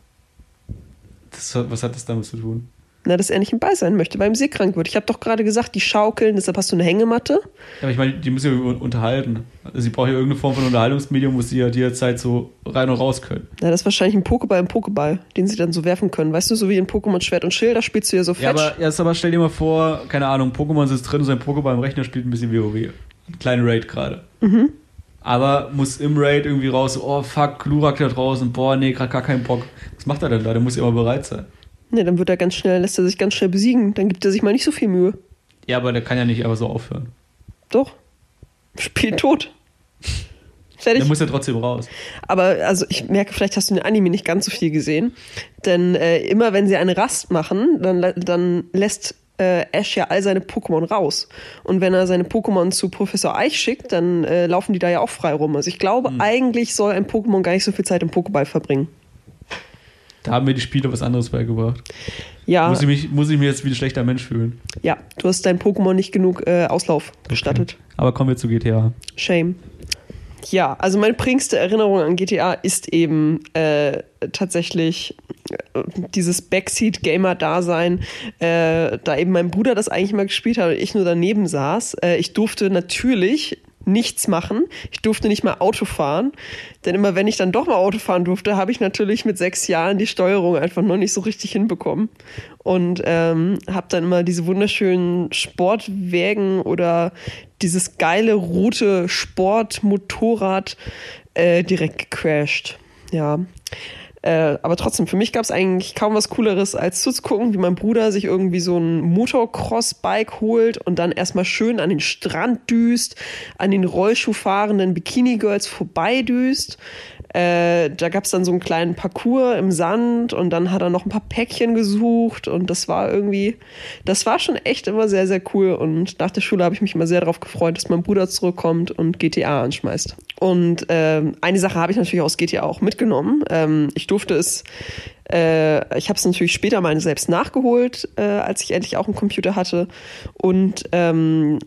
Das, was hat das damit zu tun? Na, dass er nicht im Ball sein möchte, weil ihm seekrank wird. Ich habe doch gerade gesagt, die schaukeln, deshalb hast du eine Hängematte. Ja, aber ich meine, die müssen ja unterhalten. Also sie brauchen ja irgendeine Form von Unterhaltungsmedium, wo sie ja die Zeit so rein und raus können. Na, das ist wahrscheinlich ein Pokéball im Pokéball, den sie dann so werfen können. Weißt du, so wie in Pokémon Schwert und Schild, da spielst du ja so fetch. Ja, aber, ja, aber stell dir mal vor, keine Ahnung, Pokémon sitzt drin und sein Pokéball im Rechner spielt ein bisschen WoW. Ein kleiner Raid gerade. Mhm. Aber muss im Raid irgendwie raus, oh fuck, Glurak da draußen, boah, nee, gerade gar keinen Bock. Was macht er denn da? Der muss ja immer bereit sein. Ne, dann wird er ganz schnell, lässt er sich ganz schnell besiegen. Dann gibt er sich mal nicht so viel Mühe. Ja, aber der kann ja nicht einfach so aufhören. Doch. Spiel tot. Fertig. Der muss ja trotzdem raus. Aber also ich merke, vielleicht hast du den Anime nicht ganz so viel gesehen. Denn äh, immer wenn sie eine Rast machen, dann, dann lässt äh, Ash ja all seine Pokémon raus. Und wenn er seine Pokémon zu Professor Eich schickt, dann äh, laufen die da ja auch frei rum. Also ich glaube, Hm. eigentlich soll ein Pokémon gar nicht so viel Zeit im Pokéball verbringen. Da haben mir die Spiele was anderes beigebracht. Ja, Muss, ich mich, muss ich mich jetzt wie ein schlechter Mensch fühlen. ja, du hast deinem Pokémon nicht genug äh, Auslauf gestattet. Aber kommen wir zu GTA. Shame. Ja, also meine prägendste Erinnerung an GTA ist eben äh, tatsächlich äh, dieses Backseat-Gamer-Dasein, äh, da eben mein Bruder das eigentlich mal gespielt hat und ich nur daneben saß. Äh, ich durfte natürlich nichts machen. Ich durfte nicht mal Auto fahren. Denn immer wenn ich dann doch mal Auto fahren durfte, habe ich natürlich mit sechs Jahren die Steuerung einfach noch nicht so richtig hinbekommen. Und ähm, habe dann immer diese wunderschönen Sportwägen oder dieses geile rote Sportmotorrad äh, direkt gecrashed. Ja. Äh, aber trotzdem, für mich gab es eigentlich kaum was Cooleres, als zuzugucken, wie mein Bruder sich irgendwie so ein Motocross-Bike holt und dann erstmal schön an den Strand düst, an den Rollschuhfahrenden Bikini-Girls vorbeidüst. Äh, da gab es dann so einen kleinen Parcours im Sand und dann hat er noch ein paar Päckchen gesucht und das war irgendwie, das war schon echt immer sehr, sehr cool und nach der Schule habe ich mich immer sehr darauf gefreut, dass mein Bruder zurückkommt und GTA anschmeißt. Und ähm, eine Sache habe ich natürlich aus GTA auch mitgenommen. Ähm, ich durfte es, äh, ich habe es natürlich später mal selbst nachgeholt, äh, als ich endlich auch einen Computer hatte und ähm,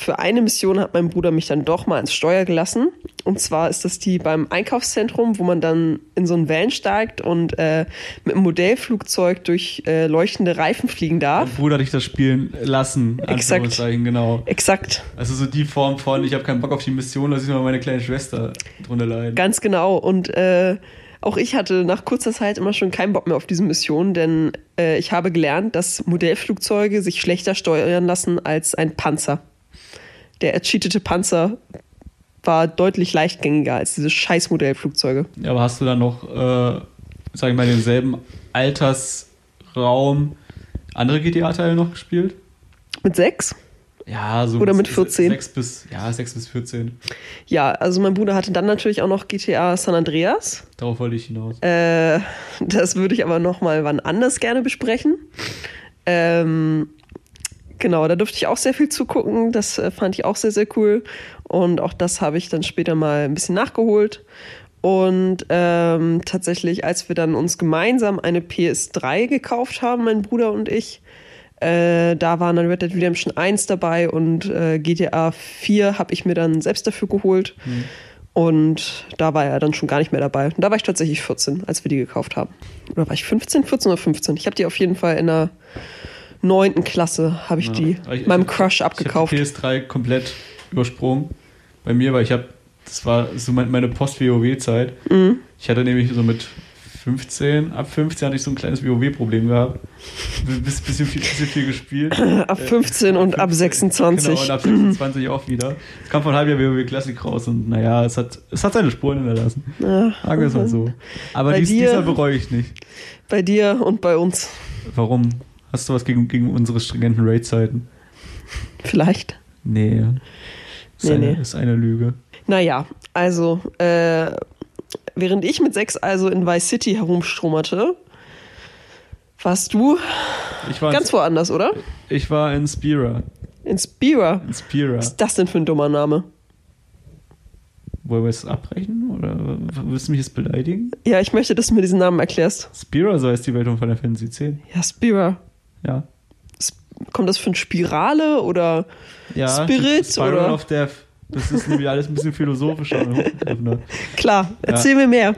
für eine Mission hat mein Bruder mich dann doch mal ins Steuer gelassen. Und zwar ist das die beim Einkaufszentrum, wo man dann in so einen Van steigt und äh, mit einem Modellflugzeug durch äh, leuchtende Reifen fliegen darf. Mein Bruder hat dich das spielen lassen. Exakt. Genau. Exakt. Also so die Form von, ich habe keinen Bock auf die Mission, lass ich mal meine kleine Schwester drunter leiden. Ganz genau. Und äh, auch ich hatte nach kurzer Zeit immer schon keinen Bock mehr auf diese Mission, denn äh, ich habe gelernt, dass Modellflugzeuge sich schlechter steuern lassen als ein Panzer. Der ercheatete Panzer war deutlich leichtgängiger als diese scheiß Modellflugzeuge. Ja, aber hast du dann noch, äh, sag ich mal, denselben Altersraum andere GTA-Teile noch gespielt? Mit sechs? Ja, so Oder mit 14? 6 bis, ja, 6 bis 14. Ja, also mein Bruder hatte dann natürlich auch noch GTA San Andreas. Darauf wollte ich hinaus. Äh, das würde ich aber noch mal wann anders gerne besprechen. Ähm, genau, da durfte ich auch sehr viel zugucken. Das äh, fand ich auch sehr, sehr cool. Und auch das habe ich dann später mal ein bisschen nachgeholt. Und ähm, tatsächlich, als wir dann uns gemeinsam eine PS3 gekauft haben, mein Bruder und ich, äh, da waren dann Red Dead Redemption 1 dabei und äh, GTA 4 habe ich mir dann selbst dafür geholt. Und da war er dann schon gar nicht mehr dabei. Und da war ich tatsächlich 14, als wir die gekauft haben. Oder war ich 15? 14 oder 15? Ich habe die auf jeden Fall in der neunten Klasse, habe ich die Aber ich- meinem Crush abgekauft. Ich habe PS3 komplett übersprungen bei mir, weil ich habe, das war so mein- meine Post-WoW-Zeit. Mhm. Ich hatte nämlich so mit 15. Ab 15 hatte ich so ein kleines WoW-Problem gehabt. Ein bisschen, viel, bisschen viel gespielt. Ab 15 und ab 26. Genau, und ab 26 auch wieder. Es kam von halbjahr WoW Classic raus und naja, es hat, es hat seine Spuren hinterlassen. Ja. Sagen wir es mal so. Aber dies, dir- dieser bereue ich nicht. Bei dir und bei uns. Warum? Hast du was gegen, gegen unsere stringenten Raid-Zeiten? Vielleicht. Nee. Ist, Nee, eine, nee. ist eine Lüge. Naja, also, äh, während ich mit 6 also in Vice City herumstromerte, warst du Ich war, ganz in, woanders, oder? ich war in Spira. In Spira. In Spira. Was ist das denn für ein dummer Name? Wollen wir es abbrechen? Oder willst du mich jetzt beleidigen? Ja, ich möchte, dass du mir diesen Namen erklärst. Spira, so heißt die Welt von Final Fantasy X. Ja, Spira. Ja. Kommt das von Spirale oder ja Spirit Spiral oder? of Death. Das ist nämlich alles ein bisschen philosophischer hochgegriffener. Klar, erzähl mir mehr.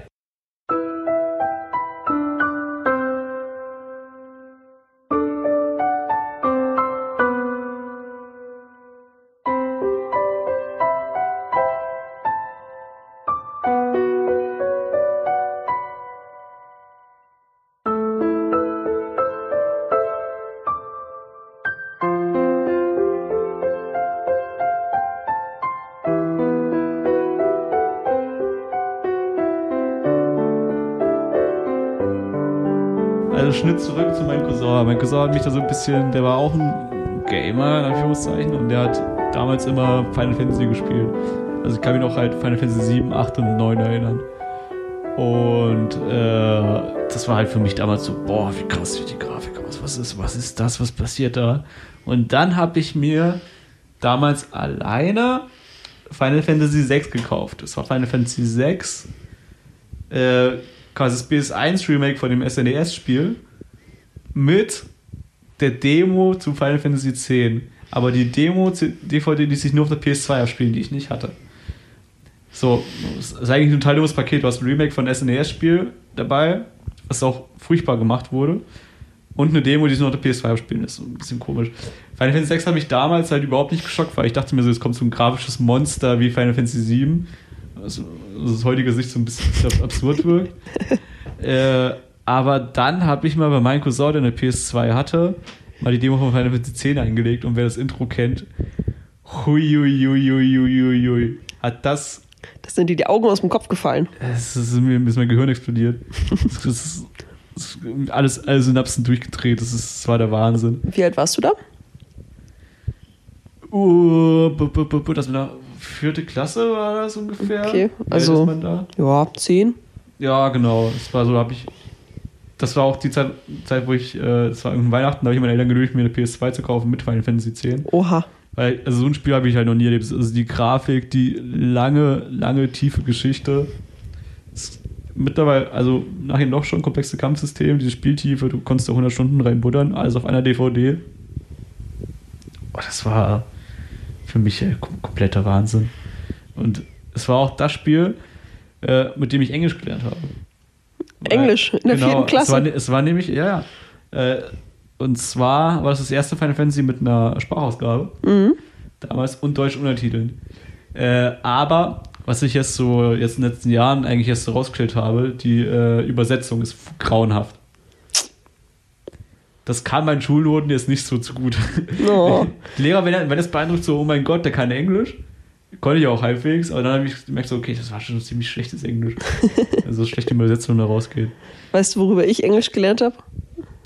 Schnitt zurück zu meinem Cousin. Mein Cousin hat mich da so ein bisschen, der war auch ein Gamer, in Anführungszeichen, und der hat damals immer Final Fantasy gespielt. Also ich kann mich noch halt Final Fantasy 7, 8 und 9 erinnern. Und äh, das war halt für mich damals so, boah, wie krass sieht die Grafik aus. Was ist, was ist das? Was passiert da? Und dann habe ich mir damals alleine Final Fantasy 6 gekauft. Das war Final Fantasy 6 äh, quasi das PS1 Remake von dem SNES-Spiel mit der Demo zu Final Fantasy X. Aber die Demo, DVD, die sich nur auf der PS2 abspielen, die ich nicht hatte. So, das ist eigentlich ein total dummes Paket. Du hast ein Remake von SNES-Spiel dabei, was auch furchtbar gemacht wurde. Und eine Demo, die sich nur auf der PS2 abspielen ist. So ein bisschen komisch. Final Fantasy 6 hat mich damals halt überhaupt nicht geschockt, weil ich dachte mir so, es kommt so ein grafisches Monster wie Final Fantasy 7. Also, also aus heutiger Sicht so ein bisschen absurd wirkt. äh, aber dann habe ich mal bei meinem Cousin, der eine PS2 hatte, mal die Demo von Final Fantasy 10 eingelegt und wer das Intro kennt, hui, hui, hui, hui, hui, hui, hui, hat das, Das sind dir die Augen aus dem Kopf gefallen. es ist mir ist mein Gehirn explodiert. Es ist, es ist alles, alle Synapsen durchgedreht, das, ist, das war der Wahnsinn. Wie alt warst du da? Uh, bu- bu- bu- das war vierte Klasse war das ungefähr. Okay, also-? Ja, zehn. Ja, genau. Das war so, habe ich. Das war auch die Zeit, Zeit wo ich, äh, das war irgendein Weihnachten, da habe ich meine Eltern genötigt, mir eine PS2 zu kaufen mit Final Fantasy X. Oha. Weil, also so ein Spiel habe ich halt noch nie erlebt. Also die Grafik, die lange, lange, tiefe Geschichte. Mittlerweile, also nachher noch schon komplexe Kampfsystem, diese Spieltiefe, du konntest da 100 Stunden reinbuddern, alles auf einer DVD. Oh, das war für mich äh, kom kompletter Wahnsinn. Und es war auch das Spiel, äh, mit dem ich Englisch gelernt habe. Englisch in der vierten Klasse. Es war, ne- es war nämlich, ja, ja. Äh, und zwar war das das erste Final Fantasy mit einer Sprachausgabe. Mhm. Damals und deutschen Untertiteln. Äh, aber, was ich jetzt so jetzt in den letzten Jahren eigentlich erst so rausgestellt habe, die äh, Übersetzung ist grauenhaft. Das kam meinen Schulnoten jetzt nicht so zu gut. Oh. Die Lehrer, wenn wenn es beeindruckt, so, oh mein Gott, der kann Englisch. Konnte ich auch halbwegs, aber dann habe ich gemerkt, so, okay, das war schon ein ziemlich schlechtes Englisch. also schlechte Übersetzung da rausgeht. Weißt du, worüber ich Englisch gelernt habe?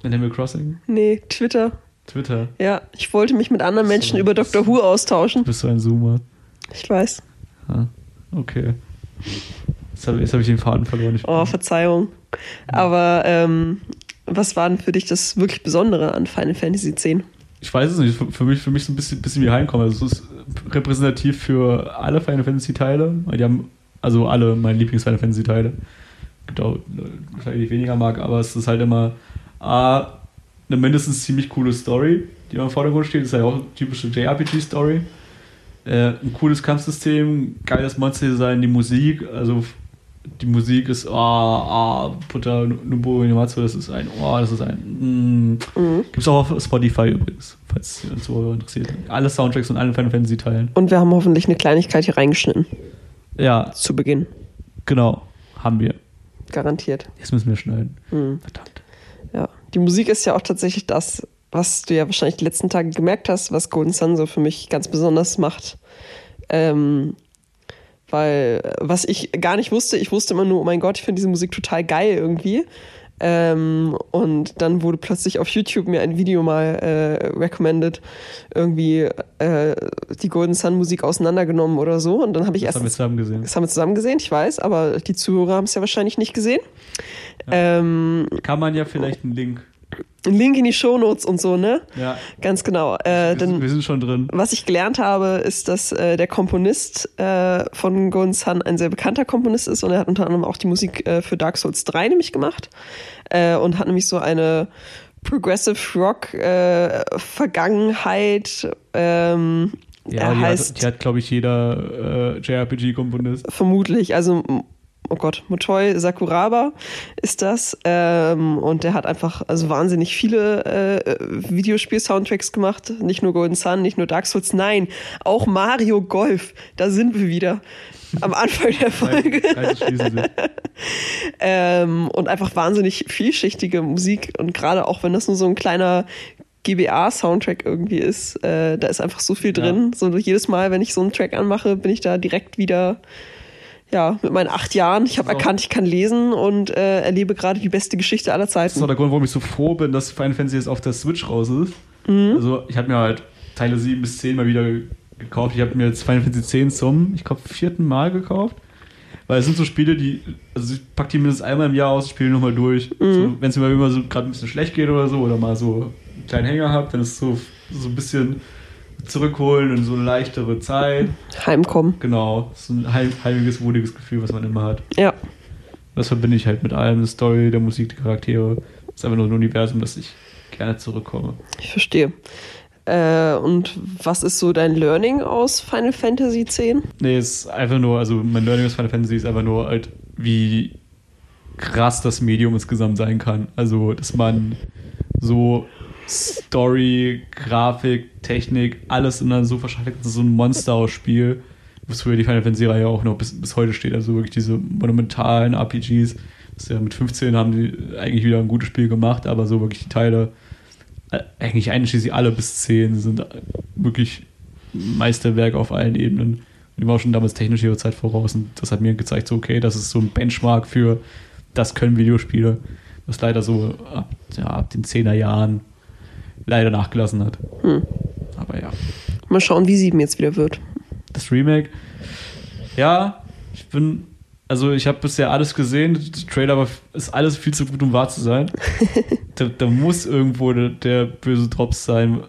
Animal Crossing, Nee, Twitter. Twitter. Ja, ich wollte mich mit anderen Menschen So. über Dr. Who austauschen. Bist du ein Zoomer? Ich weiß. Ah, okay. Jetzt habe hab ich den Faden verloren. Ich, Oh, Verzeihung. Aber ähm, was war denn für dich das wirklich Besondere an Final Fantasy X? Ich weiß es nicht. Für, mich, für mich so ein bisschen, bisschen wie Heimkommen. Also es ist repräsentativ für alle Final Fantasy Teile. Die haben also alle meine Lieblings Final Fantasy Teile. Gibt auch weniger mag, aber es ist halt immer A, eine mindestens ziemlich coole Story, die im Vordergrund steht. Das ist ja auch eine typische JRPG-Story. Äh, ein cooles Kampfsystem, geiles Monster-Design, die Musik, also die Musik ist, ah, ah, Putter Nubo Inamatsu, das ist ein, oh, das ist ein, mm. Mhm. Gibt's auch auf Spotify übrigens, falls ihr uns so interessiert. Alle Soundtracks und alle Final Fantasy Teilen. Und wir haben hoffentlich eine Kleinigkeit hier reingeschnitten Ja, zu Beginn. genau, haben wir. Garantiert. Jetzt müssen wir schneiden. Hm. Verdammt. Ja. Die Musik ist ja auch tatsächlich das, was du ja wahrscheinlich die letzten Tage gemerkt hast, was Golden Sun so für mich ganz besonders macht. Ähm, weil, äh, was ich gar nicht wusste, ich wusste immer nur, oh mein Gott, ich finde diese Musik total geil irgendwie. Ähm, und dann wurde plötzlich auf YouTube mir ein Video mal äh, recommended, irgendwie äh, die Golden Sun Musik auseinandergenommen oder so. Und dann habe ich Das erst. haben wir zusammen gesehen. Das haben wir zusammen gesehen, ich weiß, aber die Zuhörer haben es ja wahrscheinlich nicht gesehen. Ähm, Kann man ja vielleicht einen Link. Link in die Shownotes und so, ne? Ja, Ganz genau. Äh, sind, wir sind schon drin. was ich gelernt habe, ist, dass äh, der Komponist äh, von Golden Sun ein sehr bekannter Komponist ist und er hat unter anderem auch die Musik äh, für Dark Souls 3 nämlich gemacht äh, und hat nämlich so eine Progressive Rock äh, Vergangenheit. Ähm, Ja, er die heißt hat, die hat glaube ich, jeder äh, JRPG-Komponist. vermutlich, also oh Gott, Motoi Sakuraba ist das. Ähm, und der hat einfach also wahnsinnig viele äh, Videospiel-Soundtracks gemacht. Nicht nur Golden Sun, nicht nur Dark Souls, nein, auch Mario Golf. Da sind wir wieder. Am Anfang der Folge. Ähm, und einfach wahnsinnig vielschichtige Musik. Und gerade auch wenn das nur so ein kleiner GBA-Soundtrack irgendwie ist, äh, da ist einfach so viel Ja. drin. So jedes Mal, wenn ich so einen Track anmache, bin ich da direkt wieder, ja, mit meinen acht Jahren. Ich habe So. erkannt, ich kann lesen und äh, erlebe gerade die beste Geschichte aller Das ist auch Zeiten. der Grund, warum ich so froh bin, dass Final Fantasy jetzt auf der Switch raus ist. Mhm. Also, ich habe mir halt Teile 7 bis 10 mal wieder gekauft. Ich habe mir jetzt Final Fantasy 10 zum, ich glaube, vierten Mal gekauft. Weil es sind so Spiele, die, also ich pack die mindestens einmal im Jahr aus, spiele nochmal durch. Mhm. So, Wenn es mir immer so gerade ein bisschen schlecht geht oder so, oder mal so einen kleinen Hänger habt, dann ist es so, so ein bisschen zurückholen und so eine leichtere Zeit. Heimkommen. Genau, so ein heim, heimiges, wohliges Gefühl, was man immer hat. Ja. Das verbinde ich halt mit allem, die Story, der Musik, die Charaktere. Das ist einfach nur ein Universum, das ich gerne zurückkomme. Ich verstehe. Äh, und was ist so dein Learning aus Final Fantasy X? Nee, es ist einfach nur, also mein Learning aus Final Fantasy ist einfach nur halt, wie krass das Medium insgesamt sein kann. Also, dass man so Story, Grafik, Technik, alles in dann so ist so ein Monster aus Spiel, was für die Final Fantasy-Reihe auch noch bis, bis heute steht. Also wirklich diese monumentalen RPGs. Ja mit 15 haben die eigentlich wieder ein gutes Spiel gemacht, aber so wirklich die Teile, äh, eigentlich einschließlich alle bis 10 sind wirklich Meisterwerk auf allen Ebenen. Die war schon damals technisch ihre Zeit voraus und das hat mir gezeigt, so okay, das ist so ein Benchmark für das können Videospiele, was leider so ab, ja, ab den 10er Jahren leider nachgelassen hat. Hm. Aber ja, Mal schauen, wie sieben jetzt wieder wird. das Remake, ja, ich bin, also ich habe bisher alles gesehen, der Trailer war, ist alles viel zu gut, um wahr zu sein. da, da muss irgendwo der, der böse Drops sein.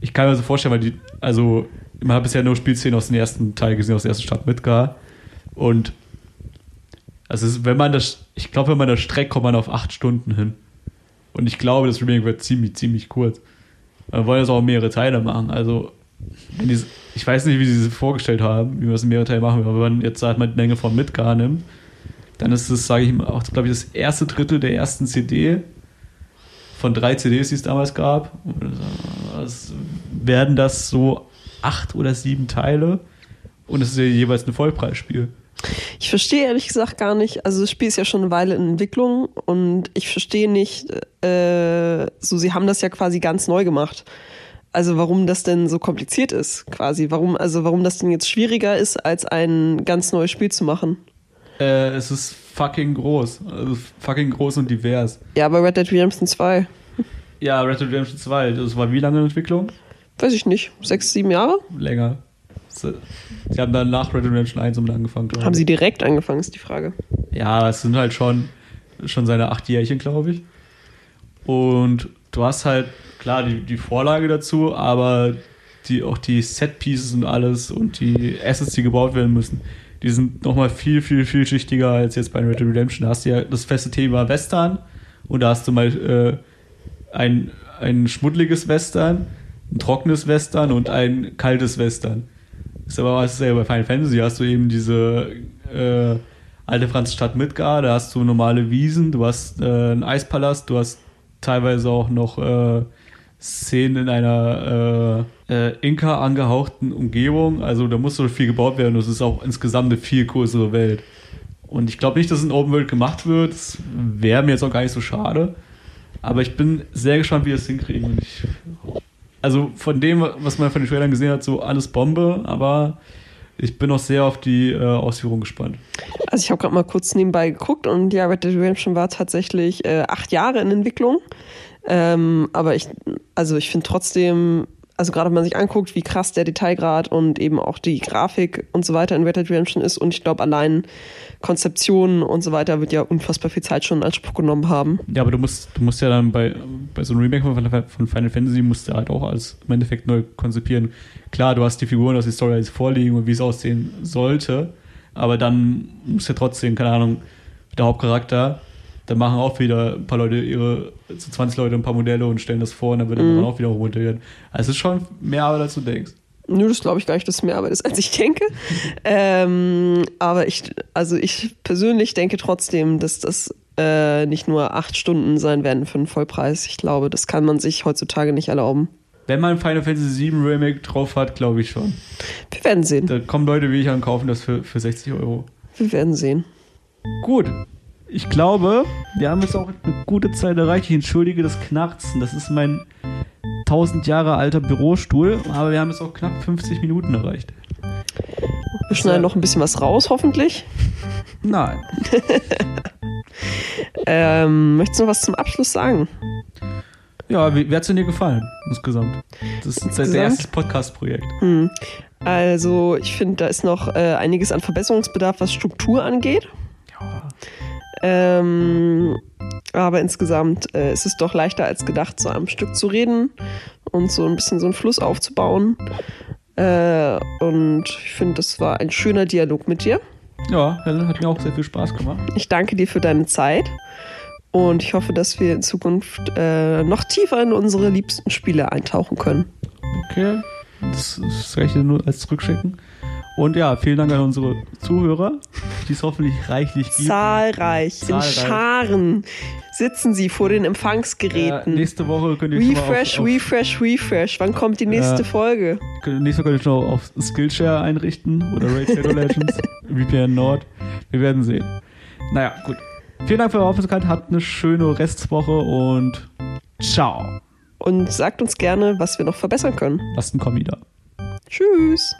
Ich kann mir so vorstellen, weil die, also man hat bisher nur Spielszenen aus dem ersten Teil gesehen, aus der ersten Stadt Midgar. Und also wenn man das, ich glaube, wenn man das streckt, kommt man auf acht Stunden hin. Und ich glaube, das Remake wird ziemlich, ziemlich kurz. Wir wollen jetzt auch mehrere Teile machen. Also, die, ich weiß nicht, wie sie es vorgestellt haben, wie wir es in mehrere Teile machen, aber wenn man jetzt halt mal die Länge von Midgar nimmt, dann ist es, sage ich mal, auch, glaube ich, das erste Drittel der ersten CD von drei CDs, die es damals gab. Es werden das so acht oder sieben Teile und es ist ja jeweils ein Vollpreisspiel. Ich verstehe ehrlich gesagt gar nicht, also das Spiel ist ja schon eine Weile in Entwicklung und ich verstehe nicht, äh, so sie haben das ja quasi ganz neu gemacht. Also warum das denn so kompliziert ist, quasi. Warum, also warum das denn jetzt schwieriger ist, als ein ganz neues Spiel zu machen. Äh, es ist fucking groß. Also fucking groß und divers. Ja, aber Red Dead Redemption 2, Ja, Red Dead Redemption 2, das war wie lange in Entwicklung? weiß ich nicht, sechs, sieben Jahre? Länger. Sie haben dann nach Red Dead Redemption 1 um angefangen, glaube Haben ich. sie direkt angefangen, ist die Frage. Ja, es sind halt schon, schon seine acht Jährchen, glaube ich. Und du hast halt, klar, die, die Vorlage dazu, aber die, auch die Set-Pieces und alles und die Assets, die gebaut werden müssen, die sind nochmal viel, viel, viel schichtiger als jetzt bei Red Dead Redemption. Da hast du ja das feste Thema Western und da hast du mal äh, ein, ein schmuddeliges Western, ein trockenes Western und ein kaltes Western. Ist aber was ja bei Final Fantasy hast du eben diese äh, alte Franzstadt Midgar, da hast du normale Wiesen, du hast äh, einen Eispalast, du hast teilweise auch noch äh, Szenen in einer äh, äh, Inka angehauchten Umgebung. Also da muss so viel gebaut werden. Das ist auch insgesamt eine viel größere Welt. Und ich glaube nicht, dass es in Open World gemacht wird. Das wäre mir jetzt auch gar nicht so schade. Aber ich bin sehr gespannt, wie wir es hinkriegen. Und ich, also von dem, was man von den Trailern gesehen hat, so alles Bombe, aber ich bin auch sehr auf die äh, Ausführung gespannt. Also ich habe gerade mal kurz nebenbei geguckt und ja, Red Dead Redemption war tatsächlich äh, acht Jahre in Entwicklung. Ähm, aber ich, also ich finde trotzdem, also gerade wenn man sich anguckt, wie krass der Detailgrad und eben auch die Grafik und so weiter in Red Dead Redemption ist und ich glaube allein Konzeption und so weiter wird ja unfassbar viel Zeit schon in Anspruch genommen haben. Ja, aber du musst, du musst ja dann bei, bei so einem Remake von, von Final Fantasy musst du halt auch alles im Endeffekt neu konzipieren. Klar, du hast die Figuren, du hast die Story jetzt vorliegen und wie es aussehen sollte, aber dann musst du ja trotzdem, keine Ahnung, der Hauptcharakter, dann machen auch wieder ein paar Leute ihre, so 20 Leute ein paar Modelle und stellen das vor und dann wird mhm. dann auch wieder runtergehen. Also es ist schon mehr Arbeit, als du denkst. Nö, das glaube ich gar nicht, dass es mehr Arbeit ist, als ich denke. ähm, aber ich, also ich persönlich denke trotzdem, dass das äh, nicht nur acht Stunden sein werden für einen Vollpreis. Ich glaube, das kann man sich heutzutage nicht erlauben. Wenn man Final Fantasy VII Remake drauf hat, glaube ich schon. Wir werden sehen. Da kommen Leute wie ich an kaufen das für, für 60 Euro. Wir werden sehen. Gut. Ich glaube, wir haben jetzt auch eine gute Zeit erreicht. Ich entschuldige das Knarzen. Das ist mein 1000 Jahre alter Bürostuhl, aber wir haben jetzt auch knapp 50 Minuten erreicht. Wir schneiden noch ein bisschen was raus, hoffentlich. Nein. ähm, möchtest du noch was zum Abschluss sagen? Ja, wie, wie hat es dir gefallen insgesamt? Das ist insgesamt? dein erstes Podcast-Projekt. Hm. Also, ich finde, da ist noch äh, einiges an Verbesserungsbedarf, was Struktur angeht. Ja. Ähm, aber insgesamt äh, ist es doch leichter als gedacht, so am Stück zu reden und so ein bisschen so einen Fluss aufzubauen. Äh, und ich finde, das war ein schöner Dialog mit dir. Ja, hat mir auch sehr viel Spaß gemacht. Ich danke dir für deine Zeit und ich hoffe, dass wir in Zukunft äh, noch tiefer in unsere liebsten Spiele eintauchen können. Okay, das, das reicht nur als Zurückschicken. Und ja, vielen Dank an unsere Zuhörer, die es hoffentlich reichlich gibt. Zahlreich, Zahlreich. in Scharen sitzen sie vor den Empfangsgeräten. Ja, nächste Woche könnt ihr Refresh, schon auf, auf, Refresh, Refresh. Wann kommt die nächste ja, Folge? Nächste Woche könnt ihr schon auf Skillshare einrichten oder Raid Shadow Legends, VPN Nord. Wir werden sehen. Naja, gut. Vielen Dank für eure Aufmerksamkeit. Habt eine schöne Restwoche und ciao. Und sagt uns gerne, was wir noch verbessern können. Lasst einen Kommi da. Tschüss.